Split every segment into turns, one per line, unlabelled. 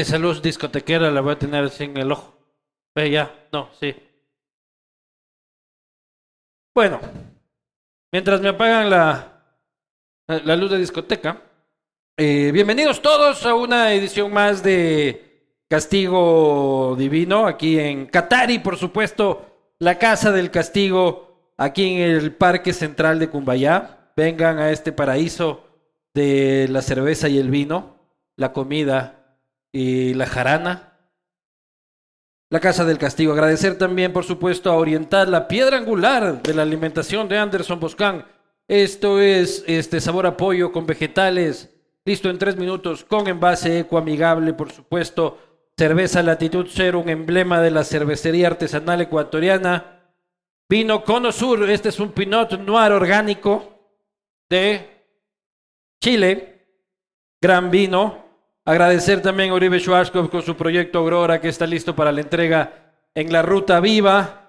esa luz discotequera la voy a tener así en el ojo. Ve ya, no, sí. Bueno, mientras me apagan la, la luz de discoteca, eh, bienvenidos todos a una edición más de Castigo Divino, aquí en Catari, por supuesto, la Casa del Castigo, aquí en el Parque Central de Cumbayá. Vengan a este paraíso de la cerveza y el vino, la comida y la jarana. La Casa del Castigo. Agradecer también, por supuesto, a Oriental, la piedra angular de la alimentación de Anderson Boscan. Esto es este sabor a pollo con vegetales, listo en tres minutos, con envase ecoamigable, por supuesto. Cerveza Latitud Cero, un emblema de la cervecería artesanal ecuatoriana. Vino Cono Sur, este es un Pinot Noir orgánico de Chile. Gran vino. Agradecer también a Uribe Schwarzkopf con su proyecto Aurora que está listo para la entrega en la Ruta Viva.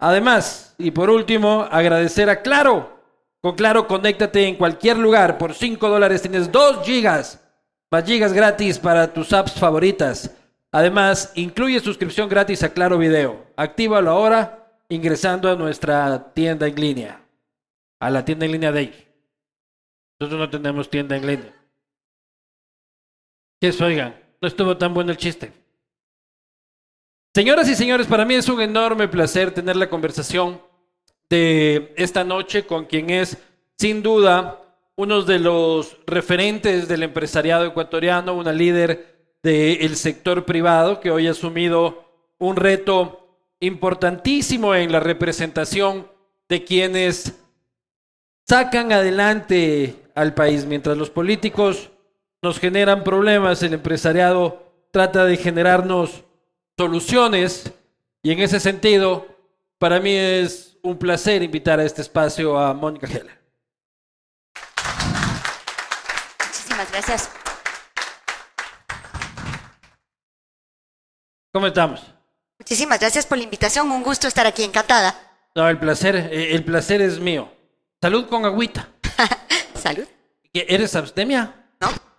Además, y por último, agradecer a Claro. Con Claro, conéctate en cualquier lugar. Por 5 dólares tienes 2 gigas. Más gigas gratis para tus apps favoritas. Además, incluye suscripción gratis a Claro Video. Actívalo ahora ingresando a nuestra tienda en línea. A la tienda en línea de ellos. Nosotros no tenemos tienda en línea. Que eso, oigan, no estuvo tan bueno el chiste. Señoras y señores, para mí es un enorme placer tener la conversación de esta noche con quien es, sin duda, uno de los referentes del empresariado ecuatoriano, una líder del sector privado que hoy ha asumido un reto importantísimo en la representación de quienes sacan adelante al país, mientras los políticos nos generan problemas, el empresariado trata de generarnos soluciones y en ese sentido, para mí es un placer invitar a este espacio a Mónica Heller.
Muchísimas gracias.
¿Cómo estamos?
Muchísimas gracias por la invitación. Un gusto estar aquí encantada.
No, el placer, eh, el placer es mío. Salud con agüita.
Salud.
¿Qué, ¿Eres abstemia?
¿No?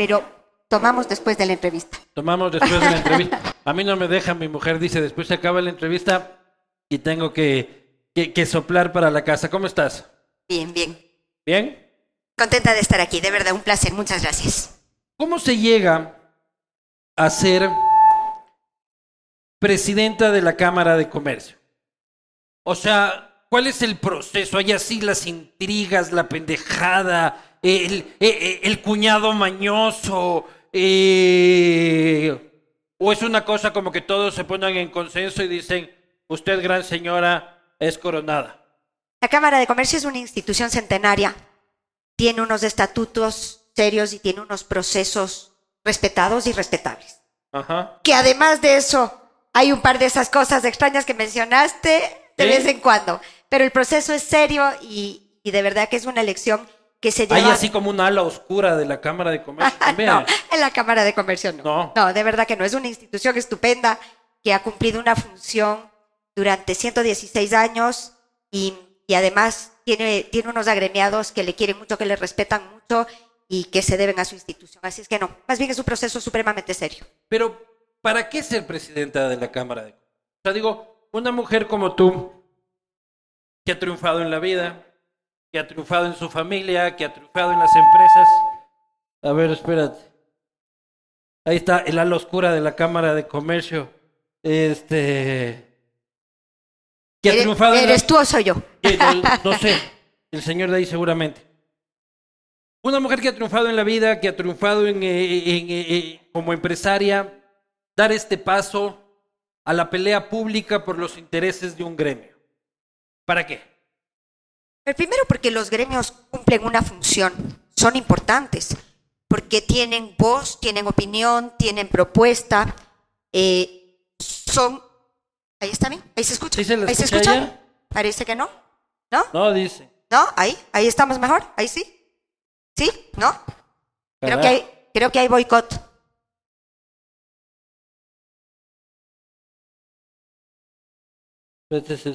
Pero tomamos después de la entrevista.
Tomamos después de la entrevista. A mí no me deja, mi mujer dice, después se acaba la entrevista y tengo que, que, que soplar para la casa. ¿Cómo estás?
Bien, bien.
¿Bien?
Contenta de estar aquí. De verdad, un placer. Muchas gracias.
¿Cómo se llega a ser presidenta de la Cámara de Comercio? O sea, ¿cuál es el proceso? Hay así las intrigas, la pendejada, el, el, el cuñado mañoso, eh, o es una cosa como que todos se ponen en consenso y dicen, usted gran señora es coronada.
La Cámara de Comercio es una institución centenaria. Tiene unos estatutos serios y tiene unos procesos respetados y respetables.
Ajá.
Que además de eso, hay un par de esas cosas extrañas que mencionaste de
¿Sí?
vez en cuando. Pero el proceso es serio y, y de verdad que es una elección que se lleva...
Hay así como un ala oscura de la Cámara de Comercio también.
no, en la Cámara de Comercio no.
No.
No, de verdad que no. Es una institución estupenda que ha cumplido una función durante 116 años y, y además tiene, tiene unos agremiados que le quieren mucho, que le respetan mucho y que se deben a su institución. Así es que no, más bien es un proceso supremamente serio.
Pero, ¿para qué ser presidenta de la Cámara de Comercio? O sea, digo, una mujer como tú, que ha triunfado en la vida, que ha triunfado en su familia, que ha triunfado en las empresas. A ver, espérate. Ahí está el ala oscura de la Cámara de Comercio. Este. Que ha
¿Eres,
triunfado en la-
eres tú o soy yo?
Eh, no, no sé, el señor de ahí seguramente. Una mujer que ha triunfado en la vida, que ha triunfado en, en, eh, eh, como empresaria, dar este paso a la pelea pública por los intereses de un gremio. ¿Para qué?
El primero porque los gremios cumplen una función, son importantes, porque tienen voz, tienen opinión, tienen propuesta, eh, son... Ahí está bien, ahí se escucha.
¿Sí se la
ahí se
escucha?
Parece que no. ¿No?
No, dice.
¿No? Ahí, ahí estamos mejor, ahí sí. ¿Sí? ¿No? Creo que hay, creo que hay boicot.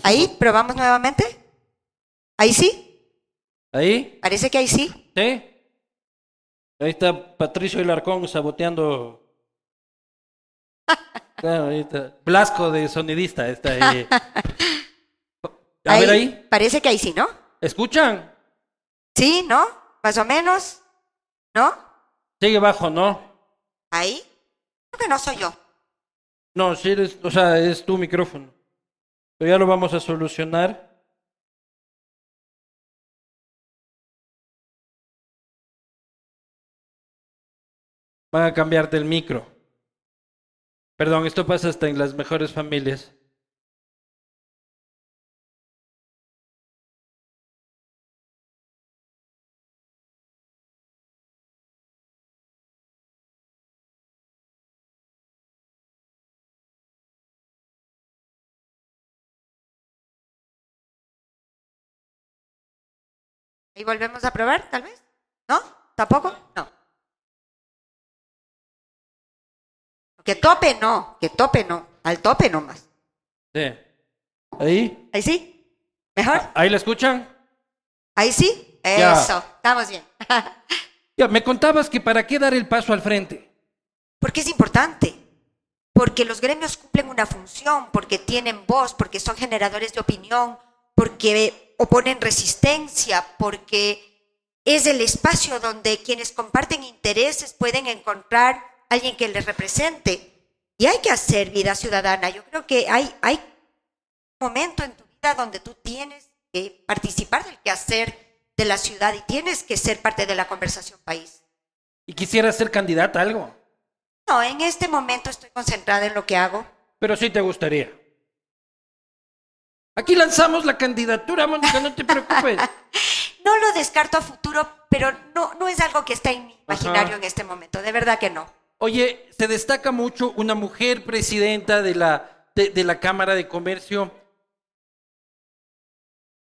Ahí, probamos nuevamente. Ahí sí,
¿Ahí?
parece que ahí sí.
¿Sí? Ahí está Patricio Ilarcón saboteando. Claro, ahí está. Blasco de sonidista está ahí. A ver ahí.
Parece que ahí sí, ¿no?
¿Escuchan?
Sí, ¿no? Más o menos. ¿No?
Sigue bajo, ¿no?
Ahí. Creo que no soy yo.
No, sí eres, o sea, es tu micrófono. Pero ya lo vamos a solucionar. Van a cambiarte el micro. Perdón, esto pasa hasta en las mejores familias.
Volvemos a probar, tal vez. ¿No? ¿Tampoco? No. Que tope no, que tope no. Al tope nomás.
Sí. ¿Ahí?
Ahí sí. ¿Mejor?
¿Ahí la escuchan?
Ahí sí.
Ya.
Eso. Estamos bien.
Ya, me contabas que para qué dar el paso al frente.
Porque es importante. Porque los gremios cumplen una función, porque tienen voz, porque son generadores de opinión, porque oponen resistencia, porque es el espacio donde quienes comparten intereses pueden encontrar alguien que les represente. Y hay que hacer vida ciudadana. Yo creo que hay, hay un momento en tu vida donde tú tienes que participar del quehacer de la ciudad y tienes que ser parte de la conversación país.
Y quisiera ser candidata a algo.
No, en este momento estoy concentrada en lo que hago.
Pero sí te gustaría. Aquí lanzamos la candidatura, Mónica, no te preocupes.
No lo descarto a futuro, pero no, no es algo que está en mi imaginario
Ajá.
en este momento, de verdad que no.
Oye, se destaca mucho una mujer presidenta de la, de, de la Cámara de Comercio.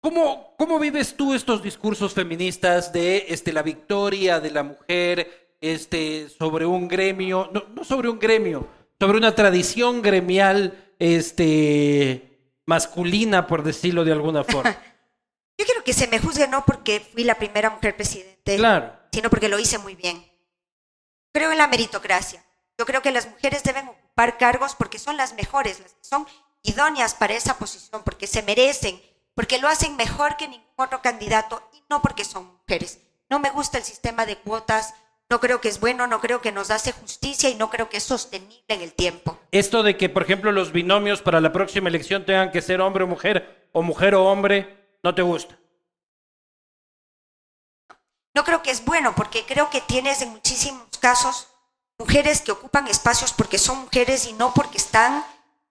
¿Cómo, ¿Cómo vives tú estos discursos feministas de este, la victoria de la mujer este, sobre un gremio, no, no sobre un gremio, sobre una tradición gremial este, masculina, por decirlo de alguna forma?
Yo quiero que se me juzgue no porque fui la primera mujer presidente,
Claro.
sino porque lo hice muy bien. Creo en la meritocracia. Yo creo que las mujeres deben ocupar cargos porque son las mejores, las que son idóneas para esa posición, porque se merecen, porque lo hacen mejor que ningún otro candidato y no porque son mujeres. No me gusta el sistema de cuotas, no creo que es bueno, no creo que nos hace justicia y no creo que es sostenible en el tiempo.
Esto de que, por ejemplo, los binomios para la próxima elección tengan que ser hombre o mujer, o mujer o hombre, no te gusta.
No creo que es bueno porque creo que tienes en muchísimos casos mujeres que ocupan espacios porque son mujeres y no porque están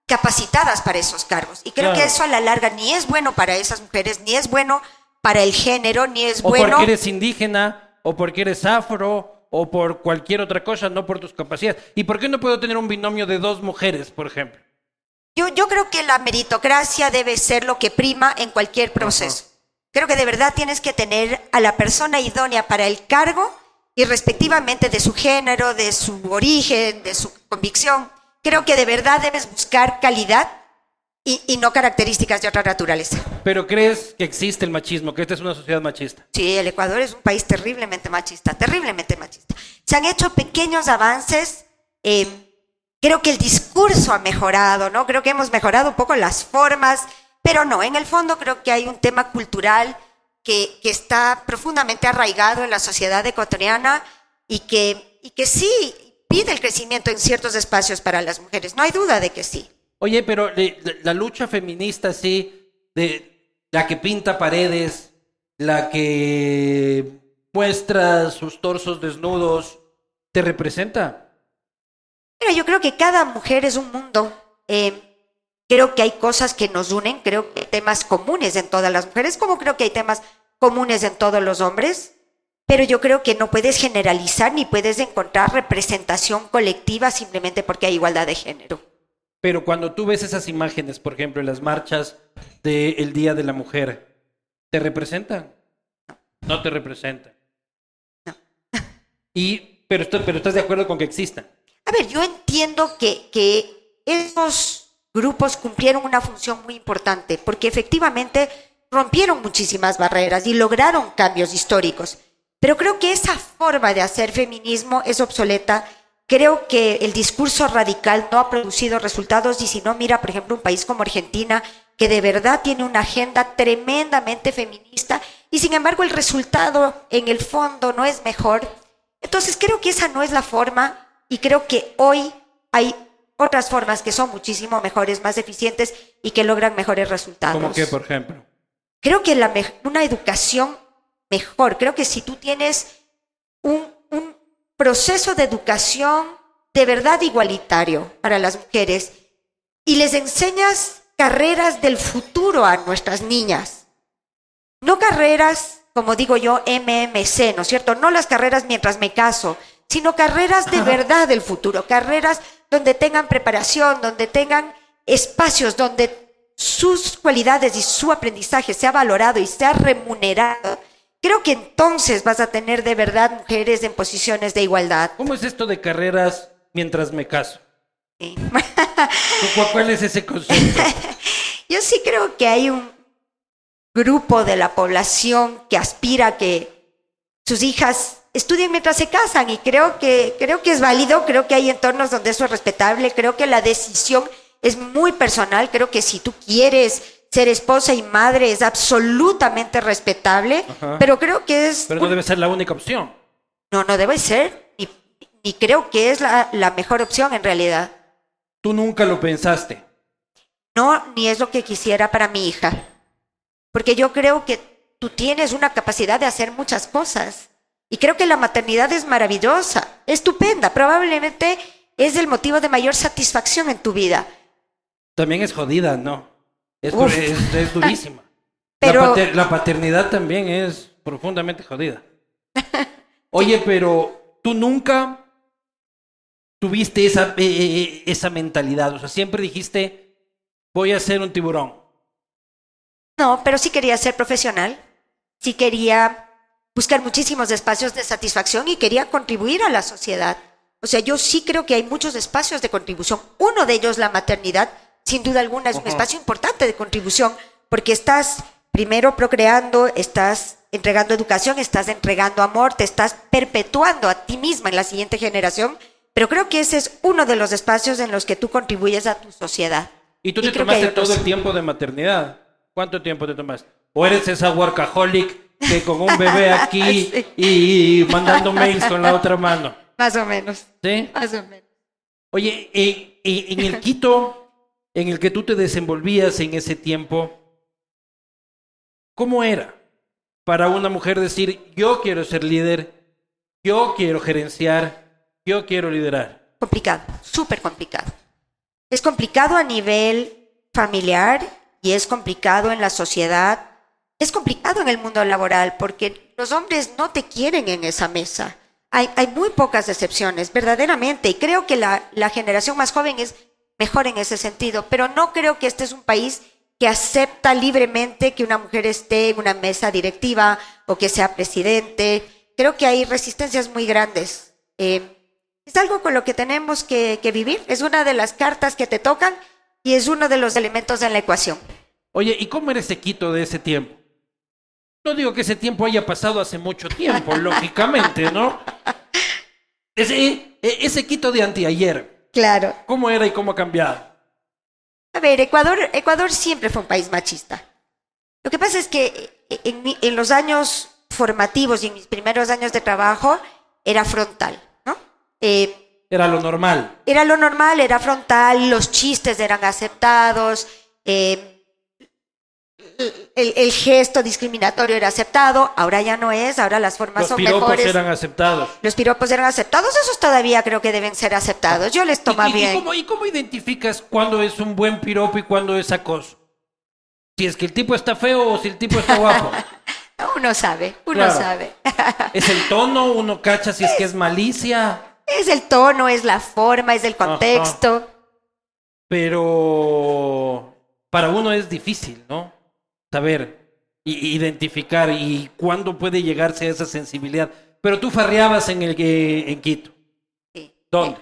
capacitadas para esos cargos. Y creo
Claro.
que eso a la larga ni es bueno para esas mujeres, ni es bueno para el género, ni es
O
bueno.
porque eres indígena, o porque eres afro, o por cualquier otra cosa, no por tus capacidades. ¿Y por qué no puedo tener un binomio de dos mujeres, por ejemplo?
Yo, yo creo que la meritocracia debe ser lo que prima en cualquier proceso. Creo que de verdad tienes que tener a la persona idónea para el cargo y respectivamente de su género, de su origen, de su convicción. Creo que de verdad debes buscar calidad y, y no características de otra naturaleza.
Pero crees que existe el machismo, que esta es una sociedad machista.
Sí, el Ecuador es un país terriblemente machista, terriblemente machista. Se han hecho pequeños avances. eh, creo que el discurso ha mejorado, ¿no? Creo que hemos mejorado un poco las formas, pero no, en el fondo creo que hay un tema cultural que, que está profundamente arraigado en la sociedad ecuatoriana y que, y que sí pide el crecimiento en ciertos espacios para las mujeres. No hay duda de que sí.
Oye, pero le- la, lucha feminista, sí, de la que pinta paredes, la que muestra sus torsos desnudos, ¿te representa?
Mira, yo creo que cada mujer es un mundo. Eh, creo que hay cosas que nos unen, creo que hay temas comunes en todas las mujeres, como creo que hay temas comunes en todos los hombres, pero yo creo que no puedes generalizar ni puedes encontrar representación colectiva simplemente porque hay igualdad de género.
Pero cuando tú ves esas imágenes, por ejemplo, en las marchas del Día de la Mujer, ¿te representan? No te representan.
No.
Y, pero, pero estás de acuerdo con que existan.
A ver, yo entiendo que, que esos grupos cumplieron una función muy importante, porque efectivamente rompieron muchísimas barreras y lograron cambios históricos. Pero creo que esa forma de hacer feminismo es obsoleta. Creo que el discurso radical no ha producido resultados y si no, mira, por ejemplo, un país como Argentina, que de verdad tiene una agenda tremendamente feminista y sin embargo el resultado en el fondo no es mejor. Entonces creo que esa no es la forma y creo que hoy hay otras formas que son muchísimo mejores, más eficientes y que logran mejores resultados.
¿Cómo que, por ejemplo?
Creo que la una educación mejor, creo que si tú tienes un proceso de educación de verdad igualitario para las mujeres y les enseñas carreras del futuro a nuestras niñas, no carreras, como digo yo, MMC, ¿no es cierto? No las carreras mientras me caso, sino carreras de verdad del futuro, carreras donde tengan preparación, donde tengan espacios donde sus cualidades y su aprendizaje sea valorado y sea remunerado, creo que entonces vas a tener de verdad mujeres en posiciones de igualdad.
¿Cómo es esto de carreras mientras me caso? ¿Cuál es ese concepto?
Yo sí creo que hay un grupo de la población que aspira a que sus hijas estudien mientras se casan y creo que, creo que es válido, creo que hay entornos donde eso es respetable, creo que la decisión es muy personal, creo que si tú quieres ser esposa y madre es absolutamente respetable, pero creo que es...
Pero no debe ser la única opción.
No, no debe ser, y, creo que es la, la mejor opción en realidad.
¿Tú nunca lo pensaste?
No, ni es lo que quisiera para mi hija, porque yo creo que tú tienes una capacidad de hacer muchas cosas. Y creo que la maternidad es maravillosa, estupenda, probablemente es el motivo de mayor satisfacción en tu vida.
También es jodida, ¿no? Es, es, durísima. Pero... La, paternidad también es profundamente jodida. Oye, pero tú nunca tuviste esa, eh, eh, eh, esa mentalidad, o sea, siempre dijiste, voy a ser un tiburón.
No, pero sí quería ser profesional, sí quería buscar muchísimos espacios de satisfacción y quería contribuir a la sociedad. O sea, yo sí creo que hay muchos espacios de contribución. Uno de ellos, la maternidad, sin duda alguna, es un espacio importante de contribución porque estás primero procreando, estás entregando educación, estás entregando amor, te estás perpetuando a ti misma en la siguiente generación. Pero creo que ese es uno de los espacios en los que tú contribuyes a tu sociedad.
¿Y tú te tomaste todo el tiempo de maternidad? ¿Cuánto tiempo te tomaste? ¿O eres esa workaholic que con un bebé aquí y mandando mails con la otra mano.
Más o menos.
¿Sí?
Más o menos.
Oye, en el Quito en el que tú te desenvolvías en ese tiempo, ¿cómo era para una mujer decir, yo quiero ser líder, yo quiero gerenciar, yo quiero liderar?
Complicado, súper complicado. Es complicado a nivel familiar y es complicado en la sociedad es complicado en el mundo laboral porque los hombres no te quieren en esa mesa. Hay, muy pocas excepciones, verdaderamente, y creo que la generación más joven es mejor en ese sentido, pero no creo que este es un país que acepta libremente que una mujer esté en una mesa directiva o que sea presidente. Creo que hay resistencias muy grandes. Eh, es algo con lo que tenemos que, que, vivir, es una de las cartas que te tocan y es uno de los elementos en la ecuación.
Oye, ¿y cómo eres Quito de ese tiempo? No digo que ese tiempo haya pasado hace mucho tiempo, lógicamente, ¿no? Ese, e, ese Quito de anteayer.
Claro.
¿Cómo era y cómo ha cambiado?
A ver, Ecuador, Ecuador siempre fue un país machista. Lo que pasa es que en, en los años formativos y en mis primeros años de trabajo era frontal, ¿no?
Eh, era lo normal.
Era lo normal, era frontal, los chistes eran aceptados. Eh, el, gesto discriminatorio era aceptado, ahora ya no es, ahora las formas son mejores. Los
piropos eran aceptados.
Los piropos eran aceptados, esos todavía creo que deben ser aceptados. Yo les tomo bien.
¿y cómo, identificas cuándo es un buen piropo y cuándo es acoso? Si es que el tipo está feo o si el tipo está guapo.
uno sabe, uno sabe.
es el tono, uno cacha si es, que es malicia.
Es el tono, es la forma, es el contexto.
Pero para uno es difícil, ¿no? Saber, identificar y cuándo puede llegarse a esa sensibilidad. Pero tú farreabas en, el, en Quito.
Sí.
¿Dónde?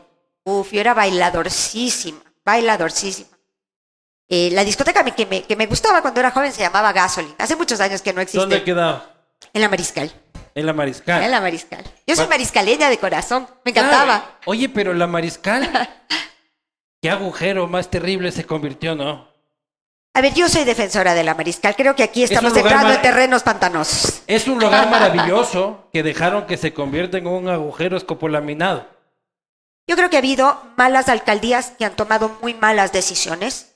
Uf, yo era bailadorcísima, bailadorcísima. Eh, la discoteca que me, que me gustaba cuando era joven se llamaba Gasoline. Hace muchos años que no existe.
¿Dónde quedaba?
En la Mariscal.
En la Mariscal.
En la Mariscal. Yo soy mariscaleña de corazón. Me encantaba.
Oye, pero la Mariscal. Qué agujero más terrible se convirtió, ¿no?
A ver, yo soy defensora de la Mariscal. Creo que aquí estamos
lugar
entrando en terrenos pantanosos.
Es un lugar maravilloso que dejaron que se convierta en un agujero escopolaminado.
Yo creo que ha habido malas alcaldías que han tomado muy malas decisiones.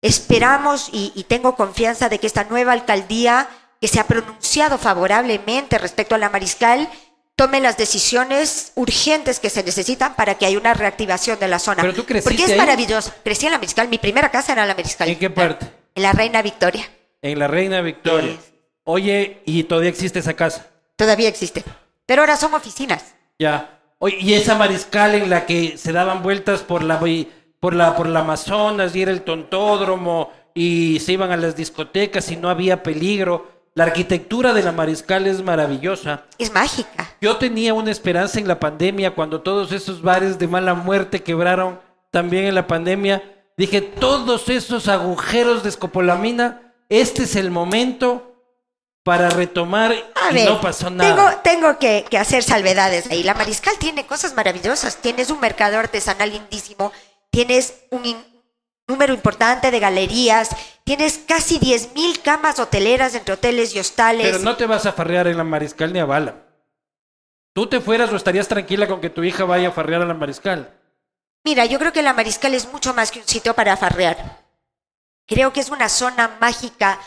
Esperamos y, y tengo confianza de que esta nueva alcaldía, que se ha pronunciado favorablemente respecto a la Mariscal, tome las decisiones urgentes que se necesitan para que haya una reactivación de la zona.
Pero tú creciste
Porque es
ahí.
maravilloso. Crecí en la Mariscal. Mi primera casa era la Mariscal.
¿En qué parte?
En la Reina Victoria.
En la Reina Victoria. Oye, ¿y todavía existe esa casa?
Todavía existe. Pero ahora son oficinas.
Ya. Oye, y esa mariscal en la que se daban vueltas por la por la por la Amazonas y era el tontódromo y se iban a las discotecas y no había peligro. La arquitectura de la mariscal es maravillosa.
Es mágica.
Yo tenía una esperanza en la pandemia cuando todos esos bares de mala muerte quebraron también en la pandemia. Dije, todos esos agujeros de escopolamina, este es el momento para retomar
A
y
ver,
no pasó nada.
tengo, tengo que, que hacer salvedades ahí. La Mariscal tiene cosas maravillosas. Tienes un mercado artesanal lindísimo. Tienes un in- número importante de galerías. Tienes casi 10.000 camas hoteleras entre hoteles y hostales.
Pero no te vas a farrear en la mariscal ni a bala. ¿Tú te fueras o estarías tranquila con que tu hija vaya a farrear a la mariscal?
Mira, yo creo que la Mariscal es mucho más que un sitio para farrear. Creo que es una zona mágica,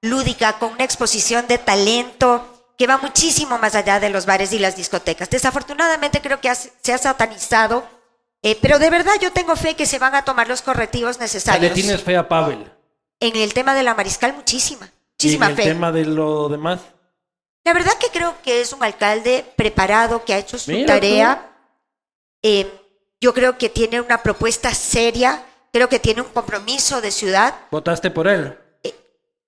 lúdica, con una exposición de talento que va muchísimo más allá de los bares y las discotecas. Desafortunadamente creo que se ha satanizado, eh, pero de verdad yo tengo fe que se van a tomar los correctivos
sea, Le
necesarios.
tienes fe a Pavel.
En el tema de la Mariscal, muchísima,
Y en
muchísima
el
fe.
tema de lo demás.
La verdad que creo que es un alcalde preparado, que ha hecho su
Mira
tarea. Eh, yo creo que tiene una propuesta seria, creo que tiene un compromiso de ciudad.
¿Votaste por él?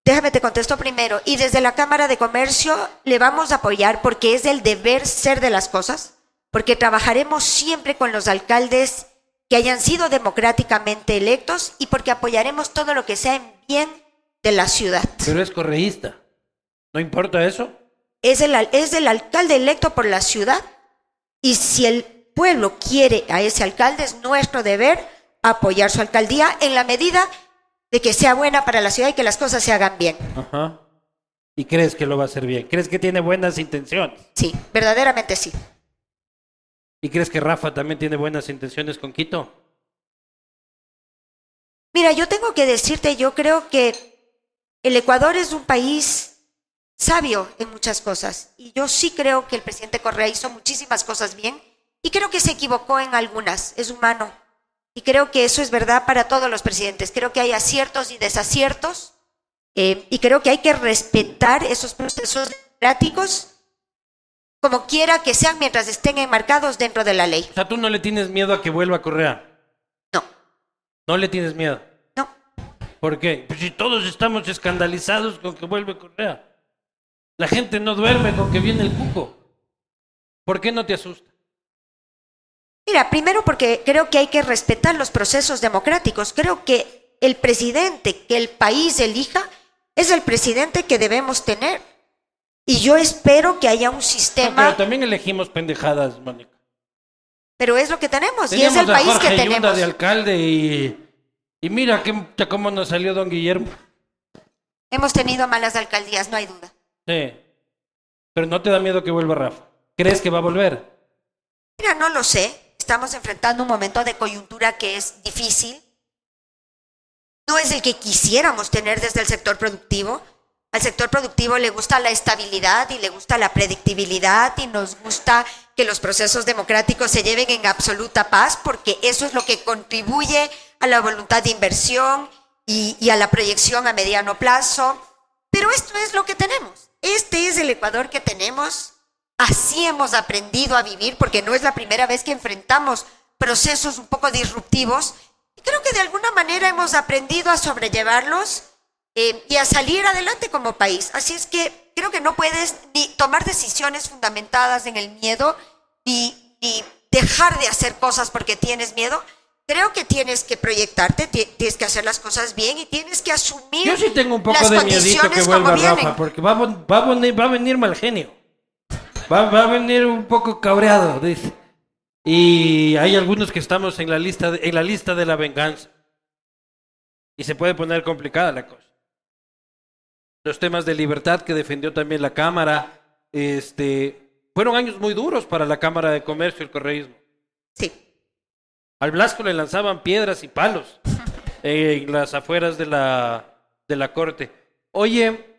Déjame te contesto primero. Y desde la Cámara de Comercio le vamos a apoyar porque es el deber ser de las cosas, porque trabajaremos siempre con los alcaldes que hayan sido democráticamente electos y porque apoyaremos todo lo que sea en bien de la ciudad.
Pero es correísta. ¿No importa eso?
es el, es el alcalde electo por la ciudad y si el pueblo quiere a ese alcalde es nuestro deber apoyar su alcaldía en la medida de que sea buena para la ciudad y que las cosas se hagan bien.
Ajá. ¿Y crees que lo va a hacer bien? ¿Crees que tiene buenas intenciones?
Sí, verdaderamente sí.
¿Y crees que Rafa también tiene buenas intenciones con Quito?
Mira, yo tengo que decirte, yo creo que el Ecuador es un país sabio en muchas cosas y yo sí creo que el presidente Correa hizo muchísimas cosas bien y creo que se equivocó en algunas, es humano. Y creo que eso es verdad para todos los presidentes. Creo que hay aciertos y desaciertos eh, y creo que hay que respetar esos procesos democráticos como quiera que sean mientras estén enmarcados dentro de la ley.
O sea, tú no le tienes miedo a que vuelva Correa.
No,
No le tienes miedo.
no.
¿Por qué? Pues si todos estamos escandalizados con que vuelve Correa. La gente no duerme con que viene el cuco. ¿Por qué no te asusta?
Mira, primero porque creo que hay que respetar los procesos democráticos. Creo que el presidente que el país elija es el presidente que debemos tener. Y yo espero que haya un
No,
sistema,
pero también elegimos pendejadas, Mónica.
pero es lo que tenemos y es
Teníamos
el
a
país
Jorge
que
Yunda
tenemos.
de alcalde y, y mira qué, cómo nos salió don Guillermo.
Hemos tenido malas alcaldías, no hay duda.
Sí. Pero no te da miedo que vuelva Rafa. ¿Crees que va a volver?
Mira, no lo sé. Estamos enfrentando un momento de coyuntura que es difícil. No es el que quisiéramos tener desde el sector productivo. Al sector productivo le gusta la estabilidad y le gusta la predictibilidad y nos gusta que los procesos democráticos se lleven en absoluta paz porque eso es lo que contribuye a la voluntad de inversión y, y a la proyección a mediano plazo. Pero esto es lo que tenemos. Este es el Ecuador que tenemos. Así hemos aprendido a vivir porque no es la primera vez que enfrentamos procesos un poco disruptivos. Y creo que de alguna manera hemos aprendido a sobrellevarlos eh, y a salir adelante como país. Así es que creo que no puedes ni tomar decisiones fundamentadas en el miedo, ni, ni dejar de hacer cosas porque tienes miedo. creo que tienes que proyectarte, ti- tienes que hacer las cosas bien y tienes que asumir
Yo sí tengo un poco
las
de miedito que vuelva Rafa, porque va, va, va a venir mal genio. Va, va a venir un poco cabreado, dice. Y hay algunos que estamos en la lista de, en la lista de la venganza. Y se puede poner complicada la cosa. Los temas de libertad que defendió también la Cámara, este, fueron años muy duros para la Cámara de Comercio y el Correísmo.
Sí.
Al Blasco le lanzaban piedras y palos en las afueras de la, de la corte. Oye,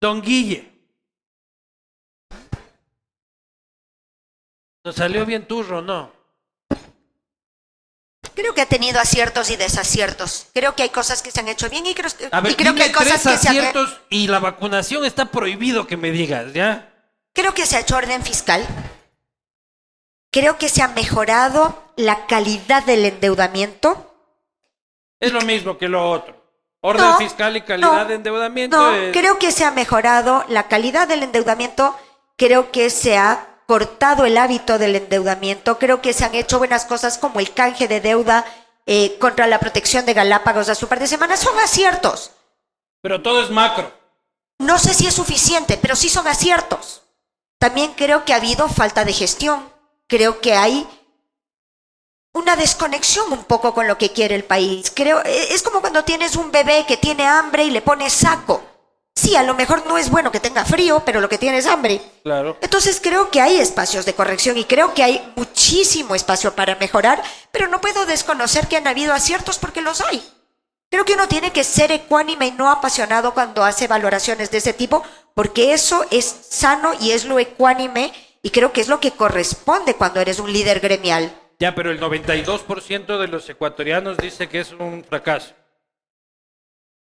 don Guille. ¿Nos salió bien turro, no?
Creo que ha tenido aciertos y desaciertos. Creo que hay cosas que se han hecho bien y creo,
A ver,
y creo que hay cosas
tres
que se han
aciertos y la vacunación está prohibido que me digas, ¿ya?
Creo que se ha hecho orden fiscal. Creo que se ha mejorado la calidad del endeudamiento.
Es lo mismo que lo otro. Orden
No,
fiscal y calidad
no,
de endeudamiento.
No,
es-
creo que se ha mejorado la calidad del endeudamiento. Creo que se ha cortado el hábito del endeudamiento. Creo que se han hecho buenas cosas como el canje de deuda eh, contra la protección de Galápagos hace un par de semanas. Son aciertos.
Pero todo es macro.
No sé si es suficiente, pero sí son aciertos. También creo que ha habido falta de gestión. Creo que hay una desconexión un poco con lo que quiere el país. Creo eh, es como cuando tienes un bebé que tiene hambre y le pones saco. Sí, a lo mejor no es bueno que tenga frío, pero lo que tiene es hambre.
Claro.
Entonces creo que hay espacios de corrección y creo que hay muchísimo espacio para mejorar, pero no puedo desconocer que han habido aciertos porque los hay. Creo que uno tiene que ser ecuánime y no apasionado cuando hace valoraciones de ese tipo, porque eso es sano y es lo ecuánime y creo que es lo que corresponde cuando eres un líder gremial.
Ya, pero el 92% de los ecuatorianos dice que es un fracaso.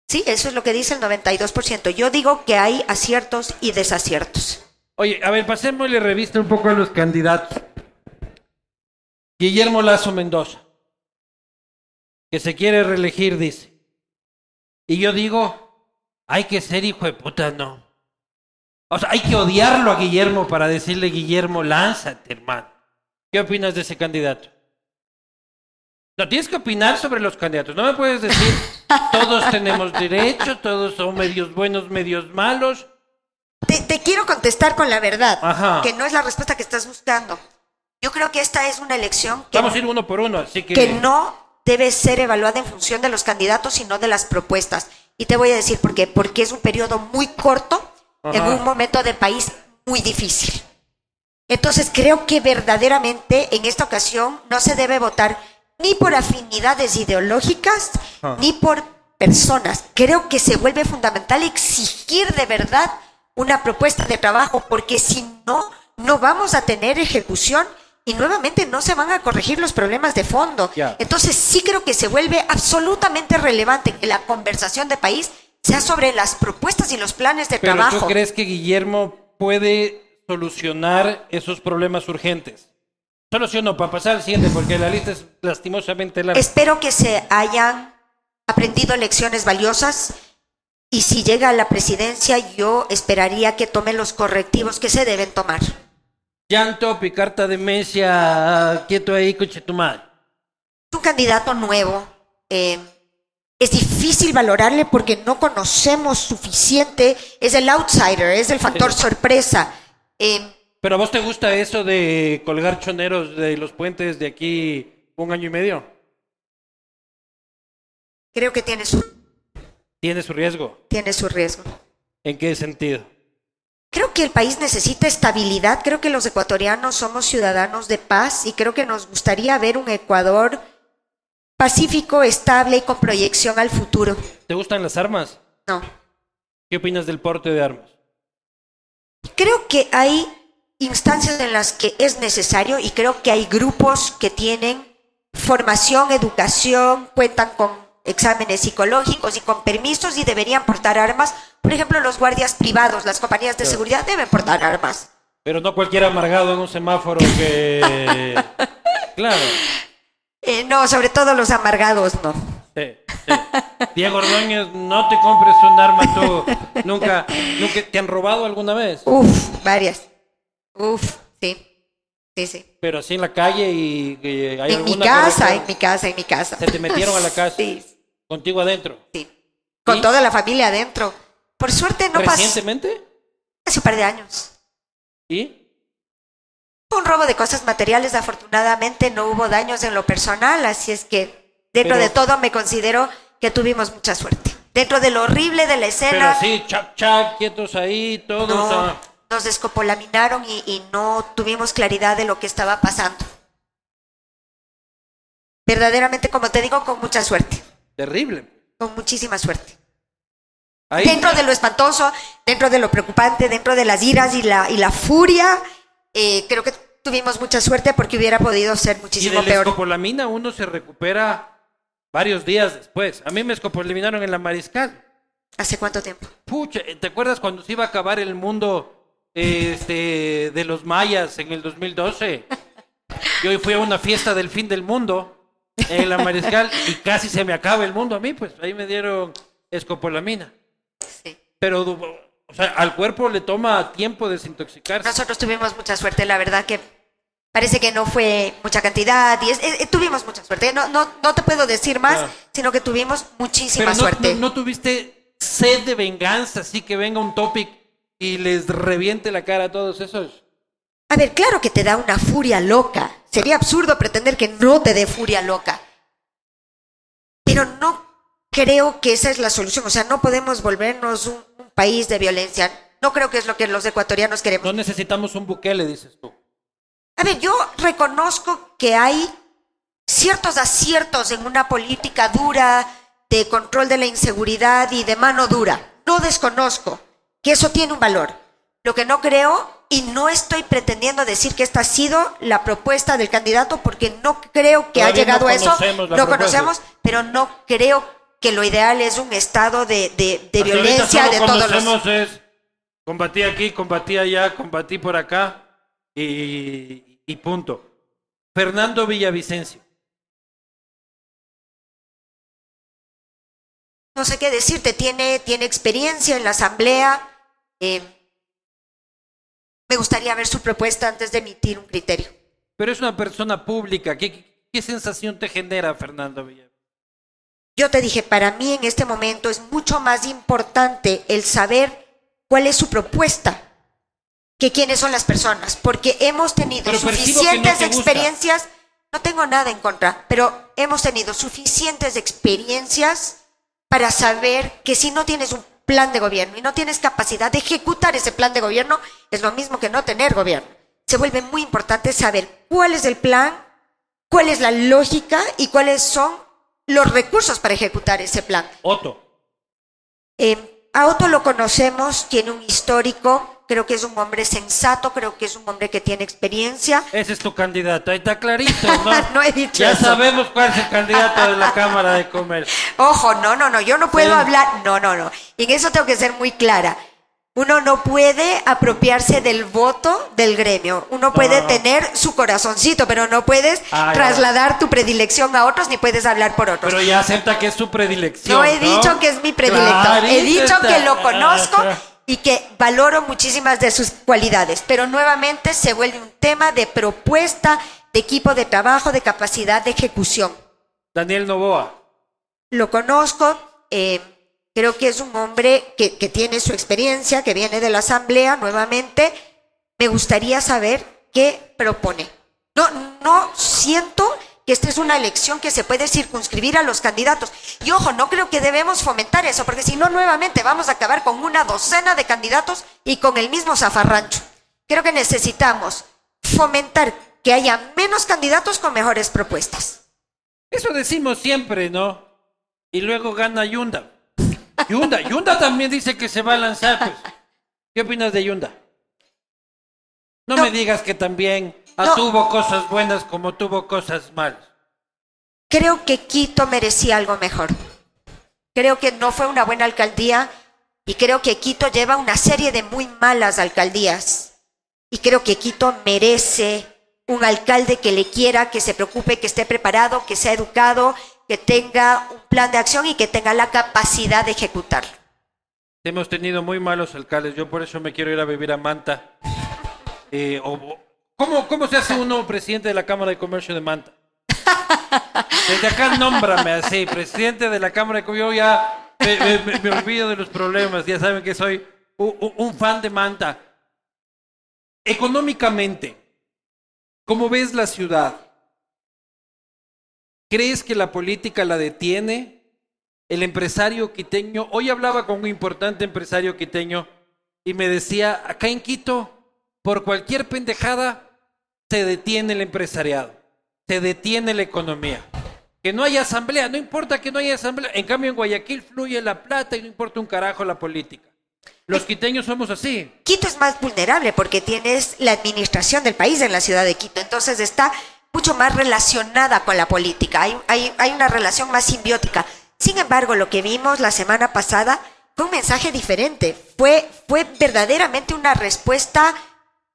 Sí, eso es lo que dice el 92%. Yo digo que hay aciertos y desaciertos.
Oye, a ver, pasémosle revista un poco a los candidatos. Guillermo Lazo Mendoza, que se quiere reelegir, dice. Y yo digo, hay que ser hijo de puta, no. O sea, hay que odiarlo a Guillermo para decirle, Guillermo, lánzate, hermano. ¿Qué opinas de ese candidato? No, tienes que opinar sobre los candidatos. No me puedes decir, todos tenemos derecho, todos son medios buenos, medios malos.
Te, te quiero contestar con la verdad,
Ajá.
que no es la respuesta que estás buscando. Yo creo que esta es una elección que,
Vamos a ir uno por uno, así que...
que no debe ser evaluada en función de los candidatos, sino de las propuestas. Y te voy a decir por qué. Porque es un periodo muy corto en un momento de país muy difícil. Entonces creo que verdaderamente en esta ocasión no se debe votar ni por afinidades ideológicas
Ah.
ni por personas. Creo que se vuelve fundamental exigir de verdad una propuesta de trabajo, porque si no, no vamos a tener ejecución y nuevamente no se van a corregir los problemas de fondo. Entonces sí creo que se vuelve absolutamente relevante que la conversación de país sea sobre las propuestas y los planes de
Pero
trabajo.
¿tú crees que Guillermo puede solucionar esos problemas urgentes? Solo sí o no, para pasar al siguiente, porque la lista es lastimosamente larga.
Espero que se hayan aprendido lecciones valiosas y si llega a la presidencia yo esperaría que tome los correctivos que se deben tomar.
Llanto, picarta de mesia, quieto ahí, coche tu madre.
Es un candidato nuevo. eh, es difícil valorarle porque no conocemos suficiente. Es el outsider, es el factor sorpresa. Eh,
¿Pero a vos te gusta eso de colgar choneros de los puentes de aquí un año y medio?
creo que tiene su,
Tiene su riesgo.
tiene su riesgo.
¿En qué sentido?
Creo que el país necesita estabilidad, creo que los ecuatorianos somos ciudadanos de paz y creo que nos gustaría ver un Ecuador pacífico, estable y con proyección al futuro.
¿Te gustan las armas?
No.
¿Qué opinas del porte de armas?
Creo que hay instancias en las que es necesario y creo que hay grupos que tienen formación, educación, cuentan con exámenes psicológicos y con permisos y deberían portar armas. Por ejemplo, los guardias privados, las compañías de seguridad deben portar armas.
Pero no cualquier amargado en un semáforo que... claro.
Eh, no, sobre todo los amargados, no.
Sí, sí. Diego Ordóñez, no te compres un arma tú. Nunca, nunca te han robado alguna vez.
Uf, varias. Uf, sí. Sí, sí.
Pero así en la calle y, y hay
En mi casa, en mi casa, en mi casa.
Se te metieron a la casa.
Sí,
Contigo adentro.
sí. Con
¿Y?
toda la familia adentro. Por suerte no pasó
¿Recientemente?
hace un par de años.
¿Y?
Un robo de cosas materiales, afortunadamente no hubo daños en lo personal, así es que dentro
Pero-
de todo me considero que tuvimos mucha suerte. Dentro de lo horrible de la
Pero
escena,
sí, chac, chac, quietos ahí, todos.
no,
ah.
Nos descopolaminaron y, y no tuvimos claridad de lo que estaba pasando. Verdaderamente, como te digo, con mucha suerte,
Terrible.
con muchísima suerte.
Ahí,
Dentro de lo espantoso, dentro de lo preocupante, dentro de las iras y la, y la furia, eh, creo que tuvimos mucha suerte porque hubiera podido ser
y
muchísimo
de la
peor.
escopolamina uno se recupera varios días después. A mí me escopolaminaron en la mariscal.
¿Hace cuánto tiempo?
Pucha, ¿te acuerdas cuando se iba a acabar el mundo este, de los mayas en el 2012? Yo hoy fui a una fiesta del fin del mundo en la mariscal y casi se me acaba el mundo a mí, pues ahí me dieron escopolamina.
Sí.
Pero, o sea, al cuerpo le toma tiempo desintoxicarse.
Nosotros tuvimos mucha suerte, la verdad que parece que no fue mucha cantidad y es- eh, eh, tuvimos mucha suerte. No, no, no te puedo decir más,
Claro.
sino que tuvimos muchísima
Pero no,
suerte.
no- no tuviste sed de venganza, así que venga un topic y les reviente la cara a todos esos.
A ver, claro que te da una furia loca. Sería absurdo pretender que no te dé furia loca. Pero no creo que esa es la solución. O sea, no podemos volvernos un, un país de violencia. No creo que es lo que los ecuatorianos queremos.
No necesitamos un buquele, dices tú.
A ver, yo reconozco que hay ciertos aciertos en una política dura de control de la inseguridad y de mano dura. No desconozco que eso tiene un valor. Lo que no creo, y no estoy pretendiendo decir que esta ha sido la propuesta del candidato, porque no creo que ha
Todavía no
llegado a eso.
propuesta.
conocemos, pero no creo que lo ideal es un estado de, de- violencia de todos los...
conocemos es combatí aquí, combatí allá, combatí por acá y, y punto. Fernando Villavicencio.
no sé qué decirte, tiene, tiene experiencia en la asamblea. Eh, me gustaría ver su propuesta antes de emitir un criterio.
Pero es una persona pública. ¿Qué, qué sensación te genera, Fernando Villavicencio?
Yo te dije, para mí en este momento es mucho más importante el saber cuál es su propuesta que quiénes son las personas, porque hemos tenido
Pero no
suficientes
te gusta.
experiencias, no tengo nada en contra, pero hemos tenido suficientes experiencias para saber que si no tienes un plan de gobierno y no tienes capacidad de ejecutar ese plan de gobierno, es lo mismo que no tener gobierno. Se vuelve muy importante saber cuál es el plan, cuál es la lógica y cuáles son los recursos para ejecutar ese plan.
Otto.
Eh, a Otto lo conocemos, tiene un histórico, creo que es un hombre sensato, creo que es un hombre que tiene experiencia.
Ese es tu candidato. Ahí está clarito, ¿no?
No he dicho
ya
eso.
sabemos cuál es el candidato de la Cámara de Comercio.
Ojo, no, no, no, yo no puedo
Sí.
hablar, no, no, no. Y en eso tengo que ser muy clara. Uno no puede apropiarse del voto del gremio. Uno puede tener su corazoncito, pero no puedes
Ah, ya.
trasladar tu predilección a otros ni puedes hablar por otros.
Pero ya acepta que es su predilección.
No he dicho que es mi predilecto.
Clarito
he dicho que lo conozco
Ah,
y que valoro muchísimas de sus cualidades. Pero nuevamente se vuelve un tema de propuesta, de equipo de trabajo, de capacidad de ejecución.
Daniel Novoa.
Lo conozco, eh, creo que es un hombre que, que tiene su experiencia, que viene de la asamblea nuevamente. Me gustaría saber qué propone. No, no siento que esta es una elección que se puede circunscribir a los candidatos. Y ojo, no creo que debemos fomentar eso, porque si no, nuevamente vamos a acabar con una docena de candidatos y con el mismo zafarrancho. Creo que necesitamos fomentar que haya menos candidatos con mejores propuestas.
Eso decimos siempre, ¿no? Y luego gana Yunda. Yunda, Yunda también dice que se va a lanzar, pues. ¿Qué opinas de Yunda? No,
No.
me digas que también
No.
tuvo cosas buenas como tuvo cosas malas.
Creo que Quito merecía algo mejor. Creo que no fue una buena alcaldía y creo que Quito lleva una serie de muy malas alcaldías. Y creo que Quito merece un alcalde que le quiera, que se preocupe, que esté preparado, que sea educado, que tenga un plan de acción y que tenga la capacidad de ejecutarlo.
Hemos tenido muy malos alcaldes. Yo por eso me quiero ir a vivir a Manta. Eh, o, ¿Cómo, ¿Cómo se hace uno presidente de la Cámara de Comercio de Manta? Desde acá nómbrame así, presidente de la Cámara de Comercio. Yo ya me, olvido de los problemas, ya saben que soy un- un fan de Manta. Económicamente, ¿cómo ves la ciudad? ¿Crees que la política la detiene? El empresario quiteño, hoy hablaba con un importante empresario quiteño y me decía, acá en Quito, por cualquier pendejada, se detiene el empresariado, se detiene la economía. Que no haya asamblea, no importa que no haya asamblea. En cambio, en Guayaquil fluye la plata y no importa un carajo la política. Los quiteños somos así.
Quito es más vulnerable porque tienes la administración del país en la ciudad de Quito, entonces está mucho más relacionada con la política, hay, hay, hay una relación más simbiótica. Sin embargo, lo que vimos la semana pasada fue un mensaje diferente, fue, fue verdaderamente una respuesta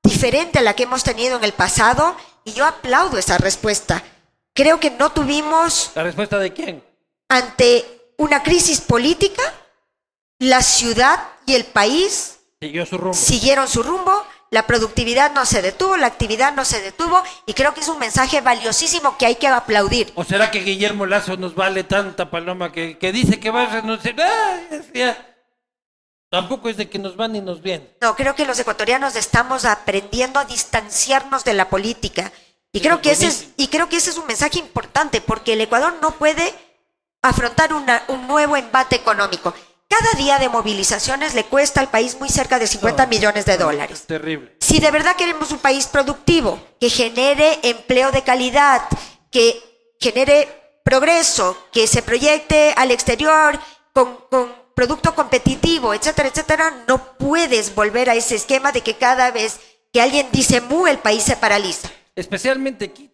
diferente a la que hemos tenido en el pasado y yo aplaudo esa respuesta. Creo que no tuvimos
¿La respuesta de quién?
ante una crisis política, la ciudad y el país
Siguió su rumbo.
siguieron su rumbo, la productividad no se detuvo, la actividad no se detuvo y creo que es un mensaje valiosísimo que hay que aplaudir.
¿O será que Guillermo Lazo nos vale tanta paloma que, que dice que va a renunciar? Ay, ya. Tampoco es de que nos va ni nos viene.
No, creo que los ecuatorianos estamos aprendiendo a distanciarnos de la política y creo que ese es, y creo que ese es un mensaje importante porque el Ecuador no puede afrontar una- un nuevo embate económico. Cada día de movilizaciones le cuesta al país muy cerca de 50 millones de dólares.
Terrible.
Si de verdad queremos un país productivo, que genere empleo de calidad, que genere progreso, que se proyecte al exterior con, con producto competitivo, etcétera, etcétera, no puedes volver a ese esquema de que cada vez que alguien dice mu, el país se paraliza.
Especialmente aquí.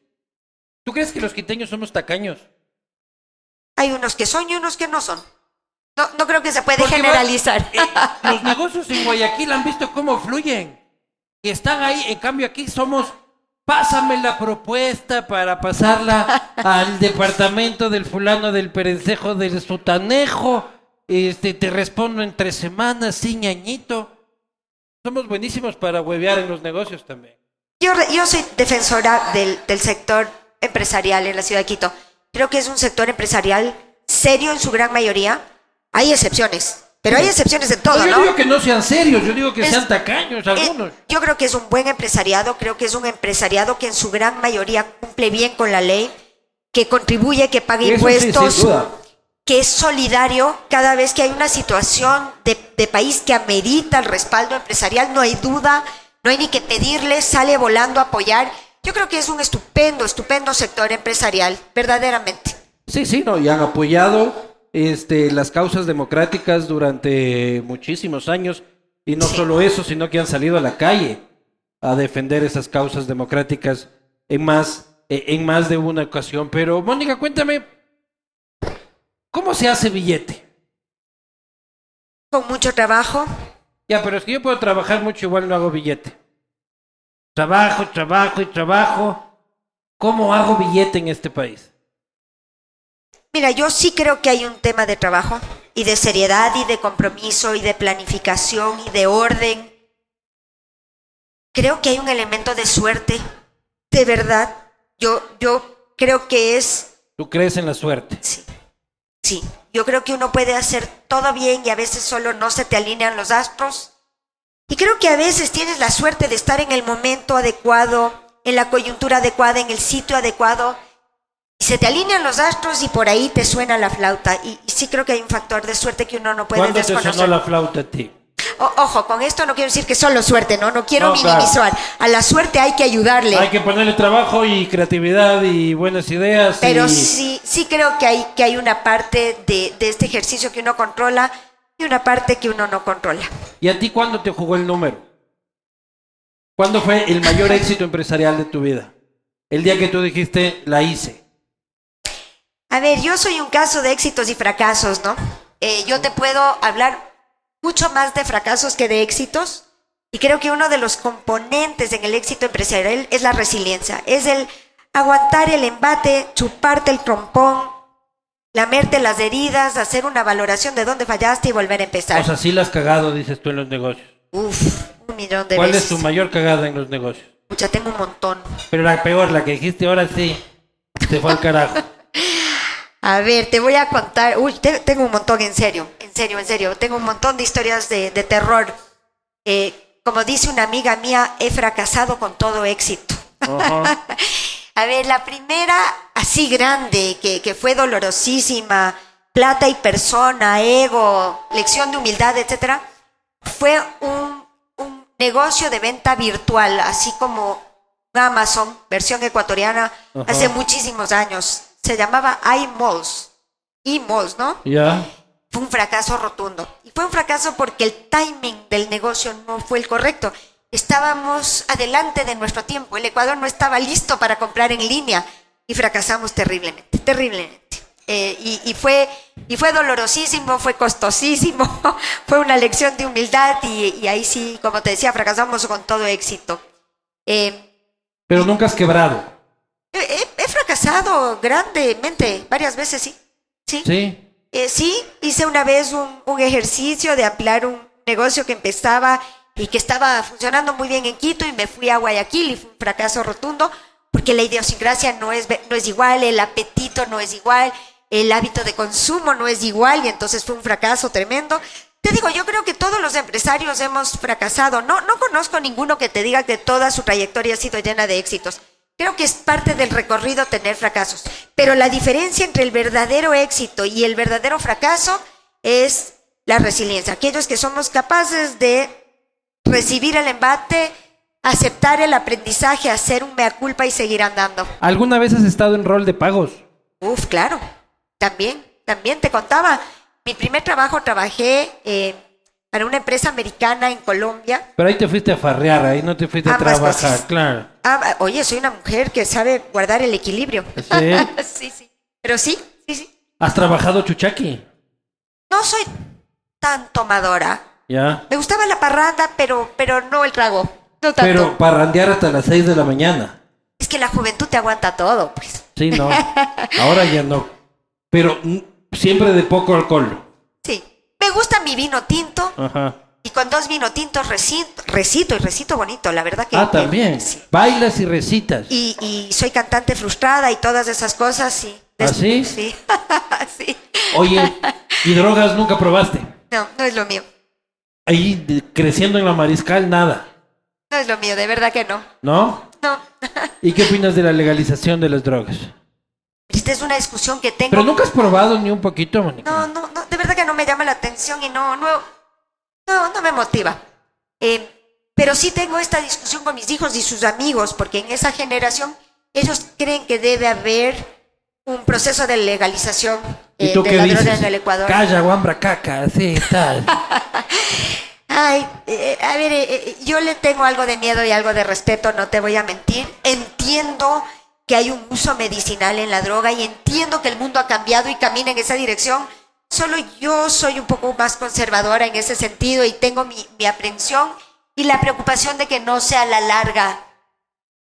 ¿Tú crees que los quiteños somos tacaños?
Hay unos que son y unos que no son. No, no creo que se puede
Porque va-
generalizar.
eh, los negocios en Guayaquil han visto cómo fluyen. Y están ahí, en cambio aquí somos, pásame la propuesta para pasarla al departamento del fulano del perencejo del sotanejo. Este, te respondo en tres semanas, sin ñañito. Somos buenísimos para huevear en los negocios también.
Yo, yo soy defensora del, del sector empresarial en la ciudad de Quito. Creo que es un sector empresarial serio en su gran mayoría. Hay excepciones, pero hay excepciones en todo,
No, yo
¿no?
digo que no sean serios, yo digo que
Es-
sean tacaños
Eh,
algunos.
yo creo que es un buen empresariado, creo que es un empresariado que en su gran mayoría cumple bien con la ley, que contribuye, que
Eso sí,
impuestos. Que es solidario cada vez que hay una situación de, de país que amerita el respaldo empresarial, no hay duda, no hay ni que pedirle, sale volando a apoyar. Yo creo que es un estupendo, estupendo sector empresarial, verdaderamente.
Sí, sí, no, y han apoyado este, las causas democráticas durante muchísimos años. Y no
Sí.
solo eso, sino que han salido a la calle a defender esas causas democráticas en más, en más de una ocasión. Pero, Mónica, cuéntame, ¿cómo se hace billete?
Con mucho trabajo,
Ya, pero es que yo puedo trabajar mucho, igual no hago billete. Trabajo, trabajo y trabajo. ¿Cómo hago billete en este país?
Mira, yo sí creo que hay un tema de trabajo y de seriedad y de compromiso y de planificación y de orden. Creo que hay un elemento de suerte, de verdad. Yo, yo creo que es,
¿Tú crees en la suerte?
sí, sí. Yo creo que uno puede hacer todo bien y a veces solo no se te alinean los astros. Y creo que a veces tienes la suerte de estar en el momento adecuado, en la coyuntura adecuada, en el sitio adecuado. Y se te alinean los astros y por ahí te suena la flauta. Y, y sí creo que hay un factor de suerte que uno no puede
¿Cuándo te
desconocer.
sonó la flauta a ti?
O- ojo, con esto no quiero decir que solo suerte, ¿no? No quiero
No, claro.
minimizar. A la suerte hay que ayudarle.
Hay que ponerle trabajo y creatividad y buenas ideas.
Pero
y-
sí, sí creo que hay, que hay una parte de, de este ejercicio que uno controla y una parte que uno no controla.
¿Y a ti cuándo te jugó el número? ¿Cuándo fue el mayor éxito empresarial de tu vida? El día que tú dijiste, la hice.
A ver, yo soy un caso de éxitos y fracasos, ¿no? Eh, yo te puedo hablar mucho más de fracasos que de éxitos. Y creo que uno de los componentes en el éxito empresarial es la resiliencia. Es el aguantar el embate, chuparte el trompón, lamerte las heridas, hacer una valoración de dónde fallaste y volver a empezar.
O sea, sí la has cagado, dices tú en los negocios.
Uf, un millón de
¿Cuál
veces.
es tu mayor cagada en los negocios?
Mucha, tengo un montón.
Pero la peor, la que dijiste ahora sí, se fue al carajo.
A ver, te voy a contar. Uy, te- tengo un montón, en serio, serio, en serio. Tengo un montón de historias de, de terror. Eh, como dice una amiga mía, he fracasado con todo éxito. A ver, la primera, así grande, que, que fue dolorosísima, plata y persona, ego, lección de humildad, etcétera, fue un, un negocio de venta virtual, así como Amazon, versión ecuatoriana, hace muchísimos años. Se llamaba iMalls. iMalls, ¿no?
Ya.
Fue un fracaso rotundo. Y fue un fracaso porque el timing del negocio no fue el correcto. Estábamos adelante de nuestro tiempo. El Ecuador no estaba listo para comprar en línea y fracasamos terriblemente, terriblemente. Eh, y, y fue, y fue dolorosísimo, fue costosísimo, fue una lección de humildad y, y ahí sí, como te decía, fracasamos con todo éxito. Eh,
Pero nunca has quebrado.
he, he- he fracasado grandemente, varias veces, sí. Sí.
Sí.
Eh, sí, hice una vez un, ejercicio de ampliar un negocio que empezaba y que estaba funcionando muy bien en Quito y me fui a Guayaquil y fue un fracaso rotundo porque la idiosincrasia no es, no es igual, el apetito no es igual, el hábito de consumo no es igual y entonces fue un fracaso tremendo. Te digo, yo creo que todos los empresarios hemos fracasado. No, no conozco ninguno que te diga que toda su trayectoria ha sido llena de éxitos. Creo que es parte del recorrido tener fracasos. Pero la diferencia entre el verdadero éxito y el verdadero fracaso es la resiliencia. Aquellos que somos capaces de recibir el embate, aceptar el aprendizaje, hacer un mea culpa y seguir andando.
¿Alguna vez has estado en rol de pagos?
Uf, claro. También, también te contaba. Mi primer trabajo trabajé eh, para una empresa americana en Colombia.
Pero ahí te fuiste a farrear, ahí no te fuiste a trabajar,
cosas.
claro.
Ah, oye, soy una mujer que sabe guardar el equilibrio.
Sí.
sí, sí. Pero sí, sí, sí.
¿Has trabajado chuchaqui?
No soy tan tomadora.
Ya.
Me gustaba la parranda, pero, pero no el trago. No tanto.
Pero parrandear hasta las 6 de la mañana.
Es que la juventud te aguanta todo, pues.
Sí, no. Ahora ya no. Pero siempre de poco alcohol.
Me gusta mi vino tinto
Ajá.
y con dos vino tintos recito, recito y recito bonito, la verdad que...
Ah,
que-
también.
sí.
Bailas y recitas.
Y, y soy cantante frustrada y todas esas cosas, sí.
¿Ah, sí?
Sí. sí.
Oye, ¿y drogas nunca probaste?
No, no es lo mío.
Ahí de- creciendo en la mariscal, nada.
No es lo mío, de verdad que no.
¿No?
No.
¿Y qué opinas de la legalización de las drogas?
Esta es una discusión que tengo.
Pero nunca has probado ni un poquito, Mónica.
No, no, no, de verdad que no me llama la atención y no, no, no, no me motiva. Eh, pero sí tengo esta discusión con mis hijos y sus amigos, porque en esa generación ellos creen que debe haber un proceso de legalización
¿Y
eh,
tú
de la droga en el Ecuador.
Calla, guambra, caca, así, tal.
Ay, eh, a ver, eh, yo le tengo algo de miedo y algo de respeto, no te voy a mentir. Entiendo que hay un uso medicinal en la droga y entiendo que el mundo ha cambiado y camina en esa dirección. Solo yo soy un poco más conservadora en ese sentido y tengo mi, mi aprensión y la preocupación de que no sea a la larga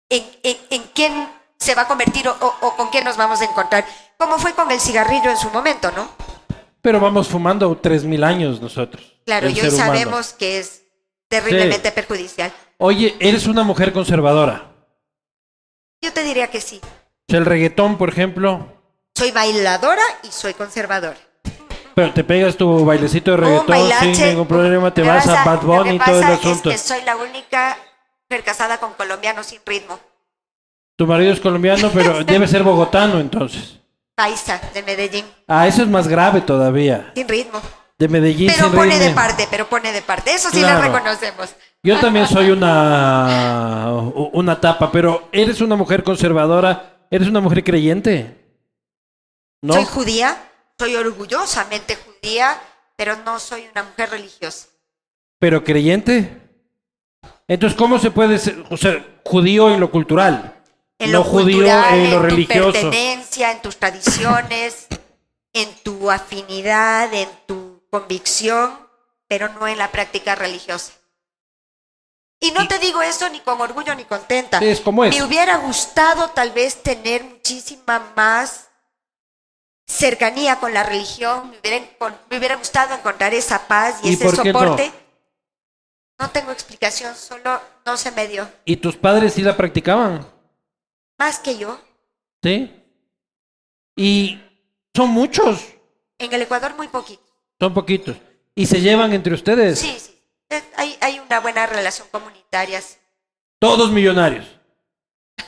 en, en, en quién se va a convertir o, o- o con quién nos vamos a encontrar. Como fue con el cigarrillo en su momento, ¿no?
Pero vamos fumando tres mil años nosotros.
Claro, y hoy
humano.
sabemos que es terriblemente perjudicial.
Oye, eres una mujer conservadora.
Yo te diría que sí.
El reggaetón, por ejemplo.
Soy bailadora y soy conservadora.
Pero te pegas tu bailecito de reggaetón sin ningún problema, te vas a Bad Bunny y todo el asunto.
es que soy la única mujer casada con colombianos sin ritmo.
Tu marido es colombiano, pero debe ser bogotano entonces.
Paisa, de Medellín,
Ah, eso es más grave todavía.
sin ritmo.
De Medellín
Pero
sin
pone de
ritmo.
parte, pero pone de parte. Eso sí
Claro.
le reconocemos.
Yo también soy una una tapa, pero eres una mujer conservadora, eres una mujer creyente. ¿No?
Soy judía, soy orgullosamente judía, pero no soy una mujer religiosa.
Pero creyente. Entonces, ¿cómo se puede ser, o sea, judío en lo cultural?
En lo
judío
cultural,
en lo
tu
religioso.
pertenencia, en tus tradiciones, en tu afinidad, en tu convicción, pero no en la práctica religiosa. Y no te digo eso ni con orgullo ni contenta.
Es como es.
Me hubiera gustado tal vez tener muchísima más cercanía con la religión, me hubiera, encon- me hubiera gustado encontrar esa paz y,
¿Y
ese
por qué no?
soporte. No tengo explicación, solo no se me dio.
¿Y tus padres sí la practicaban?
Más que yo.
¿Sí? Y son muchos,
En el Ecuador muy poquito.
son poquitos. ¿Y se llevan entre ustedes?
Sí, sí. Eh, Hay, hay una buena relación comunitaria.
Todos millonarios.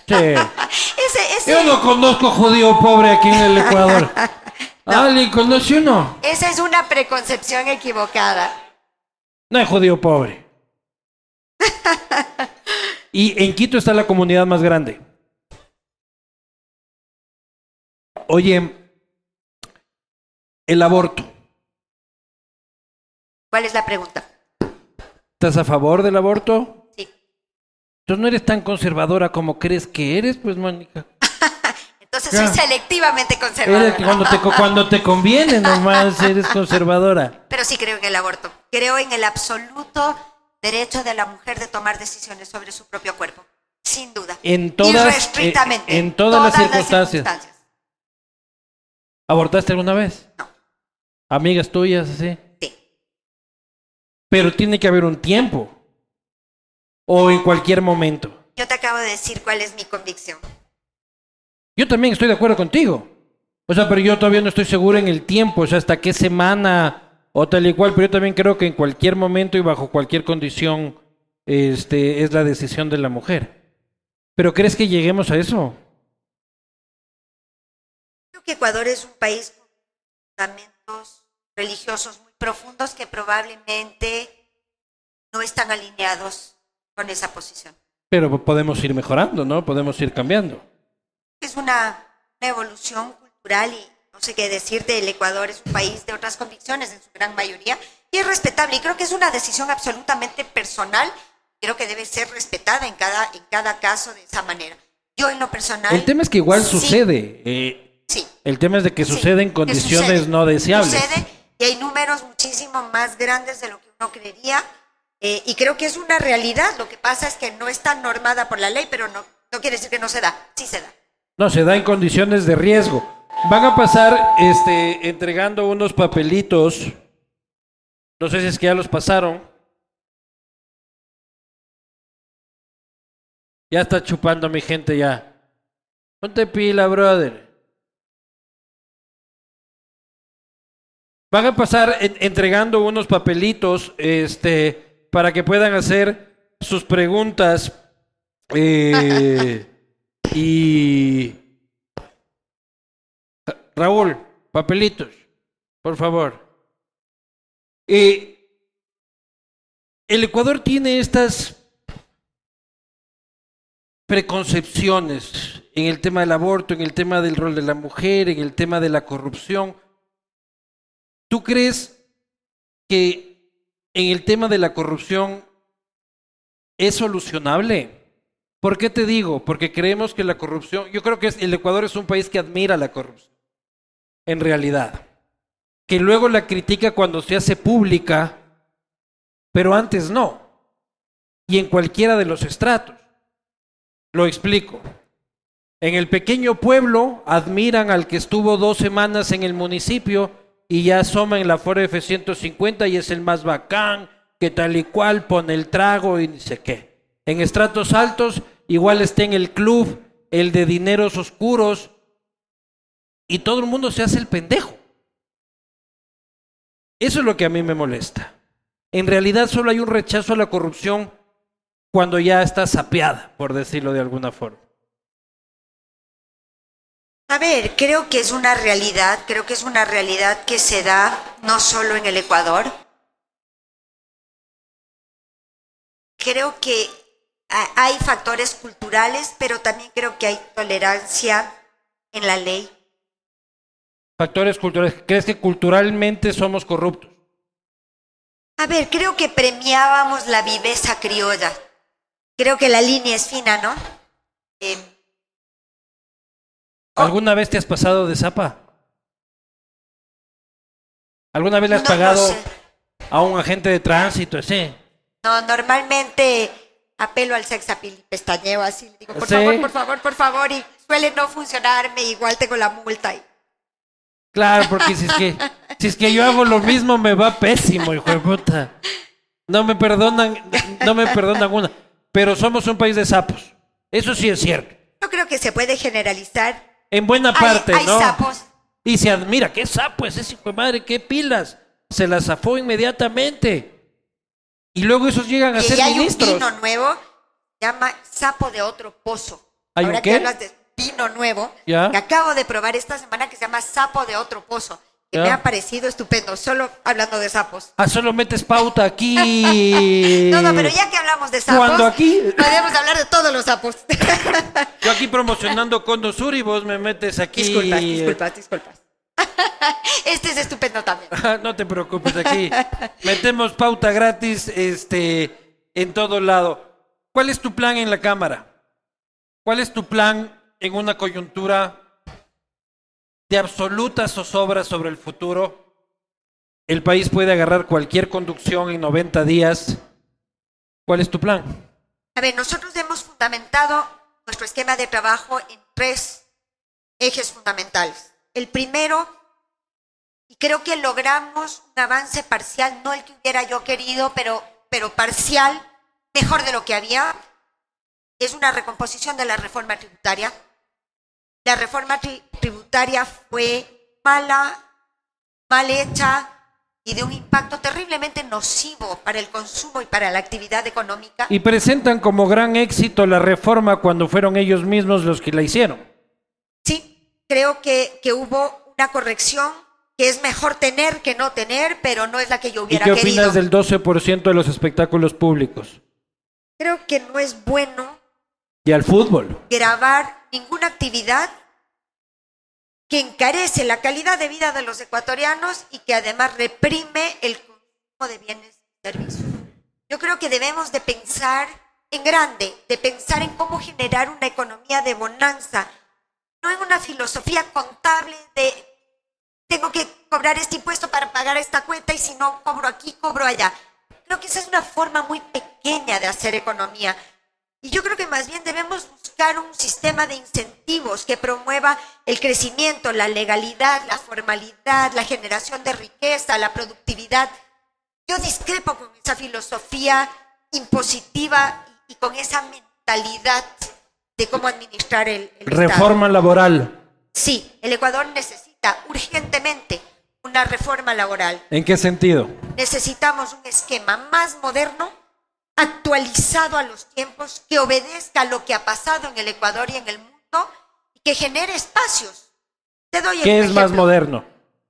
Sí.
Ese, ese,
Yo no conozco judío pobre aquí en el Ecuador. ¿Alguien conoce uno?
Esa es una preconcepción equivocada.
No hay judío pobre. Y en Quito está la comunidad más grande. Oye, el aborto.
¿Cuál es la pregunta?
¿Estás a favor del aborto?
Sí.
Tú no eres tan conservadora como crees que eres, pues, Mónica.
Entonces soy selectivamente conservadora.
cuando te, co- cuando te conviene nomás eres conservadora.
Pero sí creo en el aborto. Creo en el absoluto derecho de la mujer de tomar decisiones sobre su propio cuerpo. Sin duda.
En todas-
Irrestrictamente.
en- todas las circunstancias.
circunstancias.
¿Abortaste alguna vez?
No.
Amigas tuyas, así. Pero tiene que haber un tiempo. O en cualquier momento.
Yo te acabo de decir cuál es mi convicción.
Yo también estoy de acuerdo contigo. O sea, pero yo todavía no estoy seguro en el tiempo, o sea, hasta qué semana o tal y cual, pero yo también creo que en cualquier momento y bajo cualquier condición este, es la decisión de la mujer. ¿Pero crees que lleguemos a eso?
Creo que Ecuador es un país con fundamentos religiosos profundos que probablemente no están alineados con esa posición.
Pero podemos ir mejorando, ¿no? Podemos ir cambiando.
Es una, una evolución cultural y no sé qué decirte, el Ecuador es un país de otras convicciones en su gran mayoría y es respetable y creo que es una decisión absolutamente personal, creo que debe ser respetada en cada, en cada caso de esa manera. Yo en lo personal...
El tema es que igual
sí,
sucede. eh,
Sí,
el tema es de que
Sí,
sucede en
que
condiciones
sucede,
no deseables.
Sucede y hay números muchísimo más grandes de lo que uno creería. eh, y creo que es una realidad. Lo que pasa es que no está normada por la ley, pero no, no quiere decir que no se da. Sí se da.
No, se da en condiciones de riesgo. Van a pasar este, entregando unos papelitos. No sé si es que ya los pasaron. Ya está chupando mi gente ya. Ponte pila, brother. Van a pasar en- entregando unos papelitos este, para que puedan hacer sus preguntas. eh, y Raúl, papelitos, por favor. Eh, el Ecuador tiene estas preconcepciones en el tema del aborto, en el tema del rol de la mujer, en el tema de la corrupción. ¿Tú crees que en el tema de la corrupción es solucionable? ¿Por qué te digo? Porque creemos que la corrupción, yo creo que el Ecuador es un país que admira la corrupción, en realidad, que luego la critica cuando se hace pública, pero antes no, y en cualquiera de los estratos. Lo explico. En el pequeño pueblo admiran al que estuvo dos semanas en el municipio y ya asoma en la Ford F-150 y es el más bacán, que tal y cual pone el trago y dice qué. En estratos altos igual está en el club, el de dineros oscuros, y todo el mundo se hace el pendejo. Eso es lo que a mí me molesta. En realidad solo hay un rechazo a la corrupción cuando ya está sapeada, por decirlo de alguna forma.
A ver, creo que es una realidad, creo que es una realidad que se da no solo en el Ecuador. Creo que ha- hay factores culturales, pero también creo que hay tolerancia en la ley.
Factores culturales. ¿Crees que culturalmente somos corruptos?
A ver, creo que premiábamos la viveza criolla. Creo que la línea es fina, ¿no? Eh.
¿Alguna vez te has pasado de zapa? ¿Alguna vez le has
no- no
pagado
sé.
a un agente de tránsito así?
No, normalmente apelo al sex appeal y pestañeo así. Le digo, por
¿Sí?
favor, por favor, por favor. Y suele no funcionarme, igual tengo la multa. Y...
Claro, porque si es que, si es que yo hago lo mismo me va pésimo, hijo de puta. No me perdonan, no me perdonan una. Pero somos un país de sapos. Eso sí es cierto.
Yo creo que se puede generalizar.
En buena parte,
hay
¿no?
sapos.
Y se admira, qué sapo es ese hijo de madre, qué pilas. Se la zafó inmediatamente. Y luego esos llegan a
Y
ser
hay un
ministros.
vino nuevo, se llama sapo de otro pozo.
¿Hay un
Ahora
qué?
que hablas de vino nuevo,
Ya.
que acabo de probar esta semana que se llama sapo de otro pozo, que me ha parecido estupendo, solo hablando de sapos.
Ah, solo metes pauta aquí.
No, no, pero ya que hablamos de sapos,
Cuando aquí-
podemos hablar de todos los sapos.
Yo aquí promocionando Condo Sur y vos me metes aquí.
disculpas, disculpas, disculpas. Este es estupendo también.
No te preocupes, aquí metemos pauta gratis este, en todo lado. ¿Cuál es tu plan en la Cámara? ¿Cuál es tu plan en una coyuntura de absoluta zozobra sobre el futuro? El país puede agarrar cualquier conducción en 90 días. ¿Cuál es tu plan?
A ver, nosotros hemos fundamentado nuestro esquema de trabajo en tres ejes fundamentales. El primero, y creo que logramos un avance parcial, no el que hubiera yo querido, pero, pero parcial, mejor de lo que había, es una recomposición de la reforma tributaria. La reforma tri- tributaria fue mala, mal hecha y de un impacto terriblemente nocivo para el consumo y para la actividad económica.
Y presentan como gran éxito la reforma cuando fueron ellos mismos los que la hicieron.
Sí, creo que, que hubo una corrección que es mejor tener que no tener, pero no es la que yo
¿Y
hubiera
qué
querido.
opinas del 12% de los espectáculos públicos?
Creo que no es bueno
Y al fútbol.
grabar ninguna actividad que encarece la calidad de vida de los ecuatorianos y que además reprime el consumo de bienes y servicios. Yo creo que debemos de pensar en grande, de pensar en cómo generar una economía de bonanza, no en una filosofía contable de tengo que cobrar este impuesto para pagar esta cuenta y si no cobro aquí, cobro allá. Creo que esa es una forma muy pequeña de hacer economía. Y yo creo que más bien debemos buscar un sistema de incentivos que promueva el crecimiento, la legalidad, la formalidad, la generación de riqueza, la productividad. Yo discrepo con esa filosofía impositiva y, con esa mentalidad de cómo administrar el, el Estado.
Reforma laboral.
Sí, el Ecuador necesita urgentemente una reforma laboral.
¿En qué sentido?
Necesitamos un esquema más moderno, actualizado a los tiempos, que obedezca a lo que ha pasado en el Ecuador y en el mundo y que genere espacios. Te doy
¿Qué es más moderno?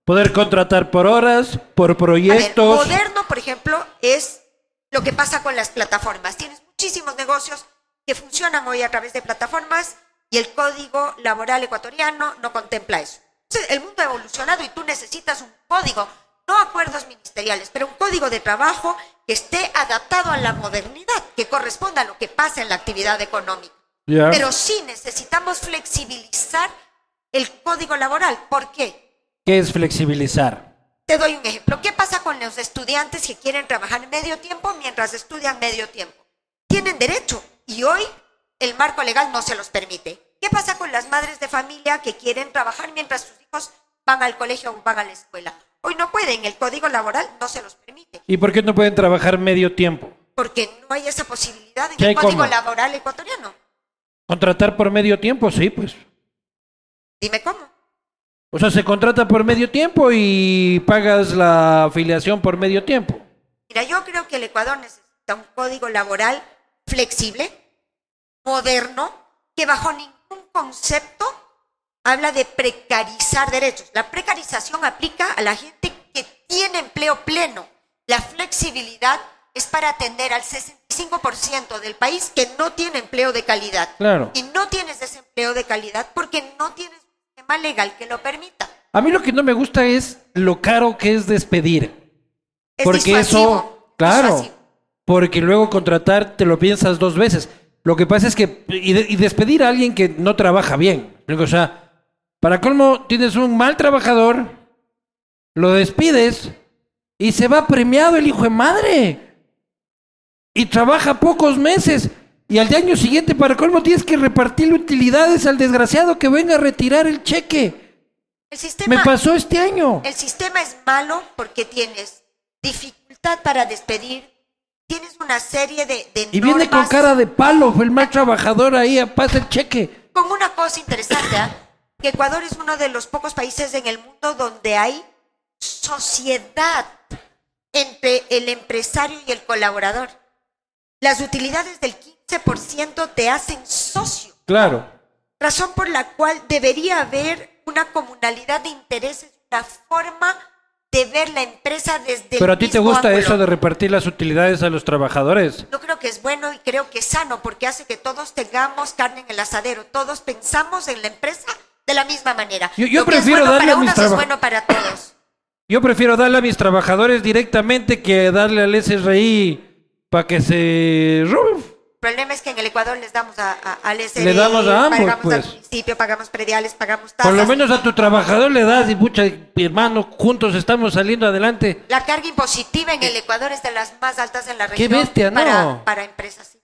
Poder contratar por horas, por
A ver,
proyectos.
moderno, por ejemplo, es lo que pasa con las plataformas. Tienes muchísimos negocios que funcionan hoy a través de plataformas y el código laboral ecuatoriano no contempla eso. Entonces, el mundo ha evolucionado y tú necesitas un código, no acuerdos ministeriales, pero un código de trabajo que esté adaptado a la modernidad, que corresponda a lo que pasa en la actividad económica. Pero sí necesitamos flexibilizar el código laboral. ¿Por qué?
¿Qué es flexibilizar?
Te doy un ejemplo. ¿Qué pasa con los estudiantes que quieren trabajar medio tiempo mientras estudian medio tiempo? Tienen derecho y hoy el marco legal no se los permite. ¿Qué pasa con las madres de familia que quieren trabajar mientras sus hijos van al colegio o van a la escuela? Hoy no pueden, el código laboral no se los permite,
¿Y por qué no pueden trabajar medio tiempo?
porque no hay esa posibilidad en
¿Qué
el código
cómo?
laboral ecuatoriano.
¿Contratar por medio tiempo? Sí, pues.
Dime cómo.
O sea, se contrata por medio tiempo y pagas la afiliación por medio tiempo.
Mira, yo creo que el Ecuador necesita un código laboral flexible, moderno, que bajo ningún concepto habla de precarizar derechos. La precarización aplica a la gente que tiene empleo pleno. La flexibilidad es para atender al 65% del país que no tiene empleo de calidad.
Claro.
Y no tienes ese empleo de calidad porque no tienes un sistema legal que lo permita.
A mí lo que no me gusta es lo caro que es despedir.
Es
porque eso, claro,
disuasivo.
porque luego contratar te lo piensas dos veces. Lo que pasa es que, y, de- y despedir a alguien que no trabaja bien. O sea, para colmo, tienes un mal trabajador, lo despides y se va premiado el hijo de madre. Y trabaja pocos meses. Y al año siguiente, para colmo, tienes que repartirle utilidades al desgraciado que venga a retirar el cheque.
El sistema,
Me pasó este año.
El sistema es malo porque tienes dificultad para despedir, tienes una serie de, de
Y viene con cara de palo, fue el mal trabajador ahí, a pasa el cheque.
con una cosa interesante, ¿ah? Que Ecuador es uno de los pocos países en el mundo donde hay sociedad entre el empresario y el colaborador. Las utilidades del 15% te hacen socio,
Claro.
razón por la cual debería haber una comunalidad de intereses, una forma de ver la empresa desde
Pero a
el
ti te gusta
ángulo.
eso de repartir las utilidades a los trabajadores.
Yo creo que es bueno y creo que es sano porque hace que todos tengamos carne en el asadero. Todos pensamos en la empresa de la misma manera.
Yo- yo
Lo que es
prefiero
bueno
darle
para
a mis
unos es bueno para todos.
Yo prefiero darle a mis trabajadores directamente que darle al SRI para que se roben.
El problema es que en el Ecuador les damos a, a- al SRI,
Le damos a ambos,
pagamos
pues.
al municipio, pagamos prediales, pagamos tasas.
Por lo menos a tu trabajador le das y pucha, mi hermano, juntos estamos saliendo adelante.
La carga impositiva en el Ecuador es de las más altas en la región.
Qué bestia, ¿no?
Para, para empresas.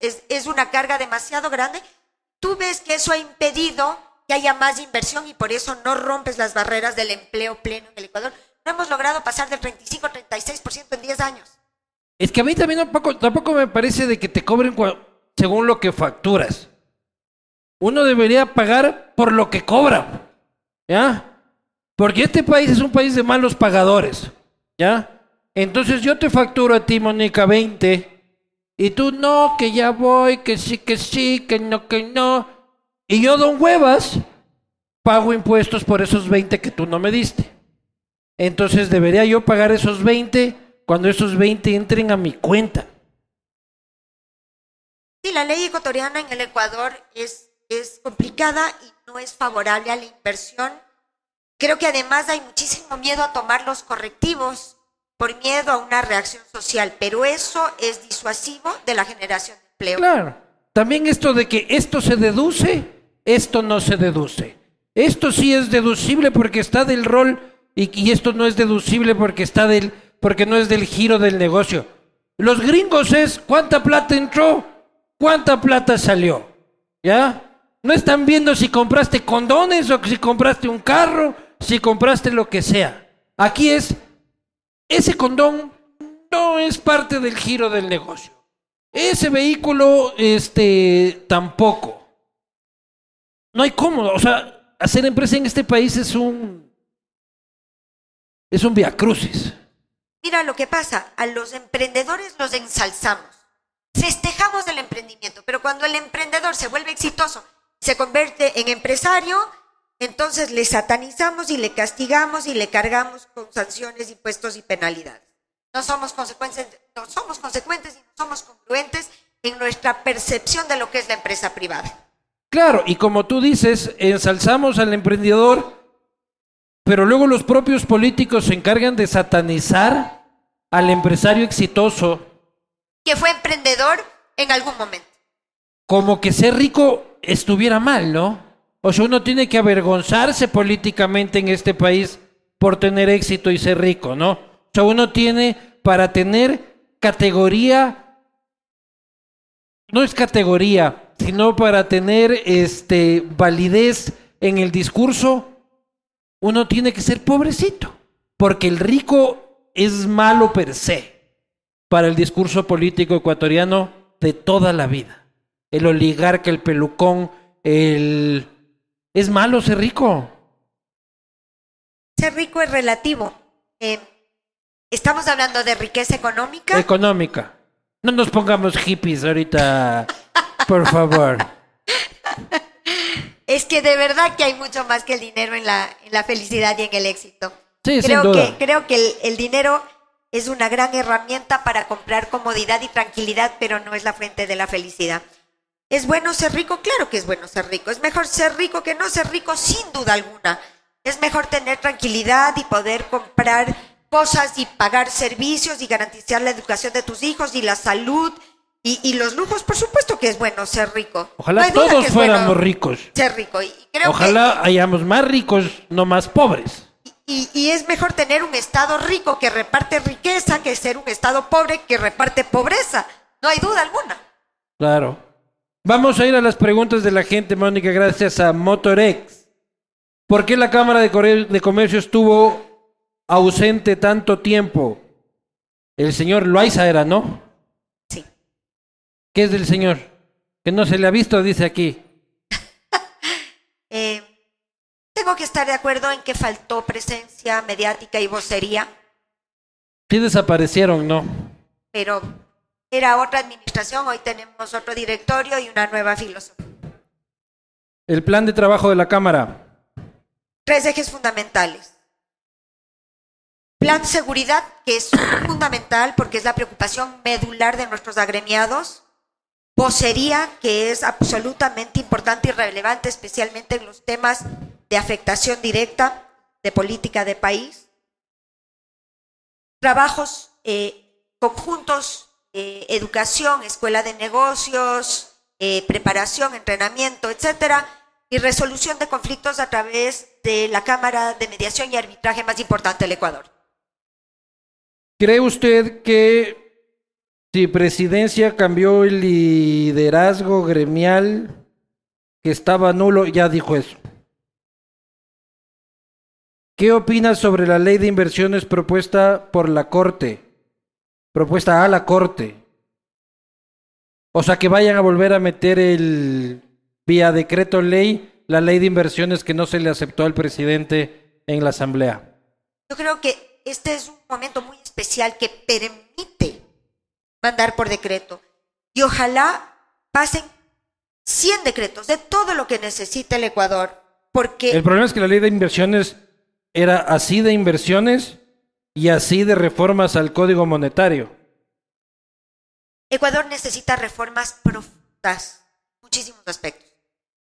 Es, es una carga demasiado grande. Tú ves que eso ha impedido que haya más inversión y por eso no rompes las barreras del empleo pleno en el Ecuador. No hemos logrado pasar del 35-36% en 10 años.
Es que a mí también tampoco, tampoco me parece de que te cobren según lo que facturas. Uno debería pagar por lo que cobra. ¿Ya? Porque este país es un país de malos pagadores. ¿Ya? Entonces yo te facturo a ti, Mónica, 20. Y tú no, que ya voy, que sí, que sí, que no, que no. Y yo, don Huevas, pago impuestos por esos 20 que tú no me diste. Entonces debería yo pagar esos 20 cuando esos 20 entren a mi cuenta.
Sí, la ley ecuatoriana en el Ecuador es, es complicada y no es favorable a la inversión. Creo que además hay muchísimo miedo a tomar los correctivos por miedo a una reacción social, pero eso es disuasivo de la generación de empleo.
Claro. También esto de que esto se deduce, esto no se deduce. Esto sí es deducible porque está del rol y, esto no es deducible porque está del porque no es del giro del negocio. Los gringos es cuánta plata entró, cuánta plata salió. ¿Ya? No están viendo si compraste condones o si compraste un carro, si compraste lo que sea. Aquí es ese condón no es parte del giro del negocio. Ese vehículo, este, tampoco. No hay cómo, o sea, hacer empresa en este país es un, es un viacrucis.
Mira lo que pasa, a los emprendedores los ensalzamos, festejamos el emprendimiento, pero cuando el emprendedor se vuelve exitoso, se convierte en empresario, entonces le satanizamos y le castigamos y le cargamos con sanciones, impuestos y penalidades. No somos consecuentes, no somos consecuentes y no somos congruentes en nuestra percepción de lo que es la empresa privada.
Claro, y como tú dices, ensalzamos al emprendedor, pero luego los propios políticos se encargan de satanizar al empresario exitoso,
Que fue emprendedor en algún momento.
como que ser rico estuviera mal, ¿no? O sea, uno tiene que avergonzarse políticamente en este país por tener éxito y ser rico, ¿no? O sea, uno tiene para tener categoría, no es categoría, sino para tener este validez en el discurso, uno tiene que ser pobrecito, porque el rico es malo per se para el discurso político ecuatoriano de toda la vida. El oligarca, el pelucón, el... Es malo ser rico.
Ser rico es relativo. Eh, estamos hablando de riqueza económica.
Económica. No nos pongamos hippies ahorita, por favor.
Es que de verdad que hay mucho más que el dinero en la, en la felicidad y en el éxito.
Sí, sin
creo
duda.
que, creo que el, el dinero es una gran herramienta para comprar comodidad y tranquilidad, pero no es la fuente de la felicidad. ¿Es bueno ser rico? Claro que es bueno ser rico. Es mejor ser rico que no ser rico, sin duda alguna. Es mejor tener tranquilidad y poder comprar cosas y pagar servicios y garantizar la educación de tus hijos y la salud y, y los lujos. Por supuesto que es bueno ser rico.
Ojalá
No
todos fuéramos
bueno
ricos.
Ser rico. Y creo
Ojalá hayamos más ricos, no más pobres.
y, y es mejor tener un Estado rico que reparte riqueza que ser un Estado pobre que reparte pobreza. No hay duda alguna.
Claro. Vamos a ir a las preguntas de la gente, Mónica, gracias a Motorex. ¿Por qué la Cámara de Comercio estuvo ausente tanto tiempo? El señor Loaiza era, ¿no? ¿Qué es del señor? Que no se le ha visto, dice aquí.
Eh, tengo que estar de acuerdo en que faltó presencia mediática y vocería,
Sí desaparecieron, ¿no?
pero era otra administración, hoy tenemos otro directorio y una nueva filosofía.
El plan de trabajo de la Cámara.
Tres ejes fundamentales. Plan seguridad, que es fundamental porque es la preocupación medular de nuestros agremiados. Vocería, que es absolutamente importante y relevante, especialmente en los temas de afectación directa de política de país. Trabajos eh, conjuntos, eh, educación, escuela de negocios, eh, preparación, entrenamiento, etcétera, y resolución de conflictos a través de la Cámara de Mediación y Arbitraje más importante del Ecuador.
¿Cree usted que si presidencia cambió el liderazgo gremial que estaba nulo, ya dijo eso? ¿Qué opina sobre la ley de inversiones propuesta por la Corte? Propuesta a la Corte. O sea, que vayan a volver a meter el vía decreto ley la ley de inversiones que no se le aceptó al presidente en la Asamblea.
Yo creo que este es un momento muy especial que permite mandar por decreto. Y ojalá pasen 100 decretos de todo lo que necesita el Ecuador, porque
El problema es que la ley de inversiones era así de inversiones y así de reformas al código monetario.
Ecuador necesita reformas profundas, muchísimos aspectos.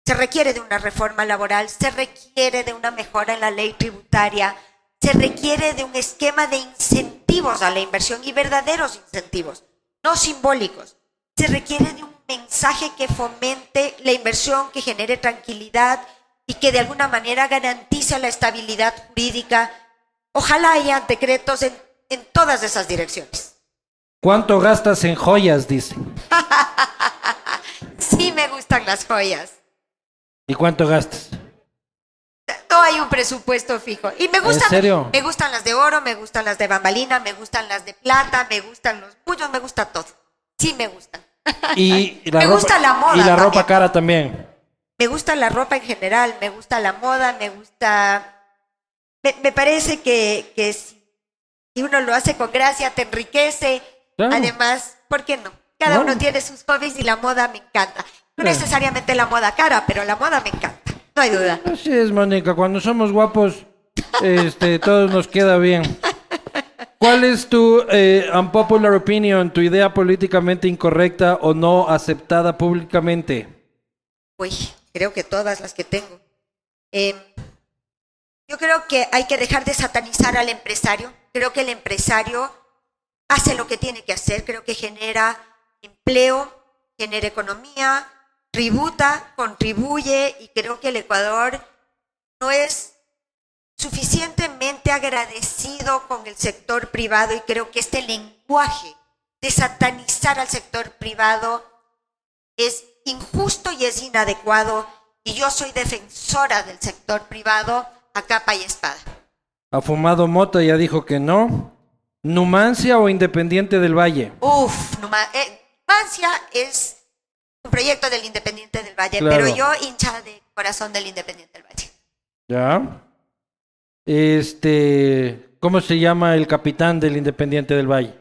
Se requiere de una reforma laboral, se requiere de una mejora en la ley tributaria, se requiere de un esquema de incentivos a la inversión y verdaderos incentivos, no simbólicos. Se requiere de un mensaje que fomente la inversión, que genere tranquilidad y que de alguna manera garantice la estabilidad jurídica. Ojalá haya decretos en, en todas esas direcciones.
¿Cuánto gastas en joyas? Dice.
Sí me gustan las joyas.
¿Y cuánto gastas?
No hay un presupuesto fijo. Y me gustan,
serio?
me gustan las de oro, me gustan las de bambalina, me gustan las de plata, me gustan los puños, me gusta todo. Sí me gustan.
Y la
Me
ropa,
gusta la moda
Y la ropa cara también.
Me gusta la ropa en general, me gusta la moda, me gusta... Me, me parece que, que si uno lo hace con gracia, te enriquece.
Claro.
Además, ¿por qué no? Cada
No.
uno tiene sus hobbies y la moda me encanta. No
Claro.
necesariamente la moda cara, pero la moda me encanta. No hay duda.
Así es, Mónica. Cuando somos guapos, este, todo nos queda bien. ¿Cuál es tu eh, unpopular opinion, tu idea políticamente incorrecta o no aceptada públicamente?
Uy, creo que todas las que tengo. Eh, yo creo que hay que dejar de satanizar al empresario. Creo que el empresario hace lo que tiene que hacer. Creo que genera empleo, genera economía, tributa, contribuye y creo que el Ecuador no es suficientemente agradecido con el sector privado y creo que este lenguaje de satanizar al sector privado es injusto y es inadecuado y yo soy defensora del sector privado a capa y espada.
¿Ha fumado mota? Ya dijo que no. ¿Numancia o Independiente del Valle?
Uf, eh, Numancia es proyecto del Independiente del Valle,
Claro.
pero yo hincha de corazón del Independiente del Valle.
¿Ya? Este, ¿cómo se llama el capitán del Independiente del Valle?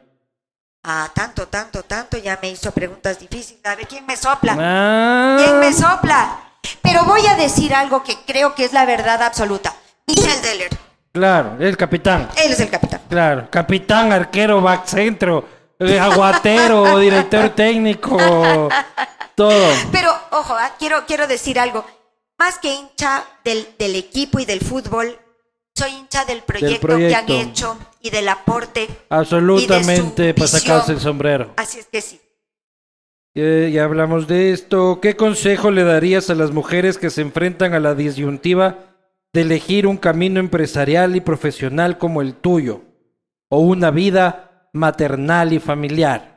Ah, tanto, tanto, tanto, ya me hizo preguntas difíciles. A ver, ¿quién me sopla?
Ah,
¿Quién me sopla? Pero voy a decir algo que creo que es la verdad absoluta. Michel Deller,
claro, el capitán.
él es el capitán.
Claro, capitán, arquero, back centro, eh, aguatero, director técnico, todo.
Pero, ojo, ah, quiero, quiero decir algo. Más que hincha del, del equipo y del fútbol, soy hincha del proyecto, que han hecho y del aporte.
Absolutamente
y de su
para sacarse el sombrero.
Así es que sí.
Eh, ya hablamos de esto. ¿Qué consejo le darías a las mujeres que se enfrentan a la disyuntiva de elegir un camino empresarial y profesional como el tuyo? O una vida maternal y familiar.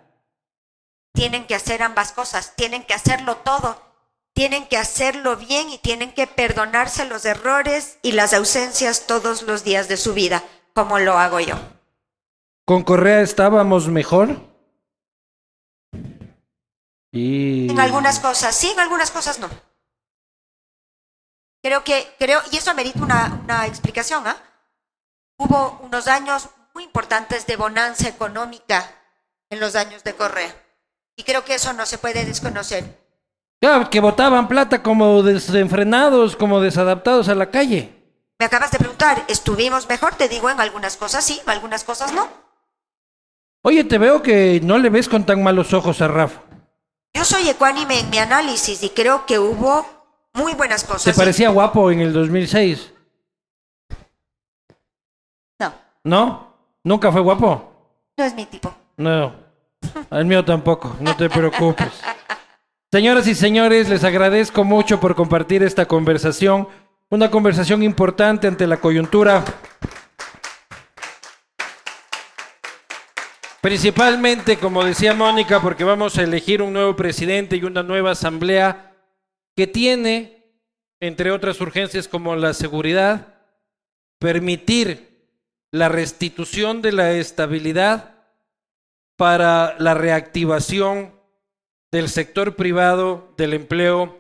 Tienen que hacer ambas cosas, tienen que hacerlo todo. Tienen que hacerlo bien y tienen que perdonarse los errores y las ausencias todos los días de su vida, como lo hago yo.
¿Con Correa estábamos mejor? Y...
En algunas cosas sí, en algunas cosas no. Creo que, creo, y eso amerita una, una explicación, ¿ah? Hubo unos años muy importantes de bonanza económica en los años de Correa. Y creo que eso no se puede desconocer.
Claro, que botaban plata como desenfrenados, como desadaptados a la calle.
Me acabas de preguntar, ¿estuvimos mejor? Te digo, en algunas cosas sí, en algunas cosas no.
Oye, te veo que no le ves con tan malos ojos a Rafa.
Yo soy ecuánime en mi análisis y creo que hubo muy buenas cosas.
¿Te parecía guapo en el 2006?
No,
¿No? ¿Nunca fue guapo?
no es mi tipo.
No. El mío tampoco, no te preocupes. Señoras y señores, les agradezco mucho por compartir esta conversación. Una conversación importante ante la coyuntura. Principalmente, como decía Mónica, porque vamos a elegir un nuevo presidente y una nueva asamblea que tiene, entre otras urgencias como la seguridad, permitir la restitución de la estabilidad para la reactivación del sector privado, del empleo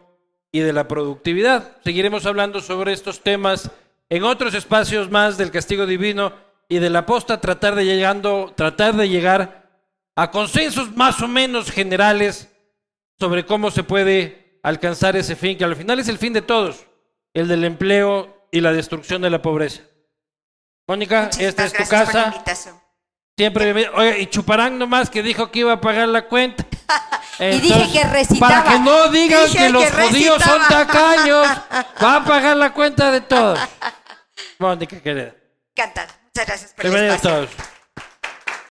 y de la productividad. Seguiremos hablando sobre estos temas en otros espacios más del castigo divino y de la posta, tratar de, llegando, tratar de llegar a consensos más o menos generales sobre cómo se puede alcanzar ese fin, que al final es el fin de todos, el del empleo y la destrucción de la pobreza. Mónica,
Muchísimas
esta es tu casa. Siempre, me- oye, y Chuparán nomás que dijo que iba a pagar la cuenta.
Y dije que recitaba.
Para que no digan
Dije
que los
que
judíos son tacaños, va a pagar la cuenta de todos. Mónica, querida.
Encantada. Muchas gracias por el espacio.
todos.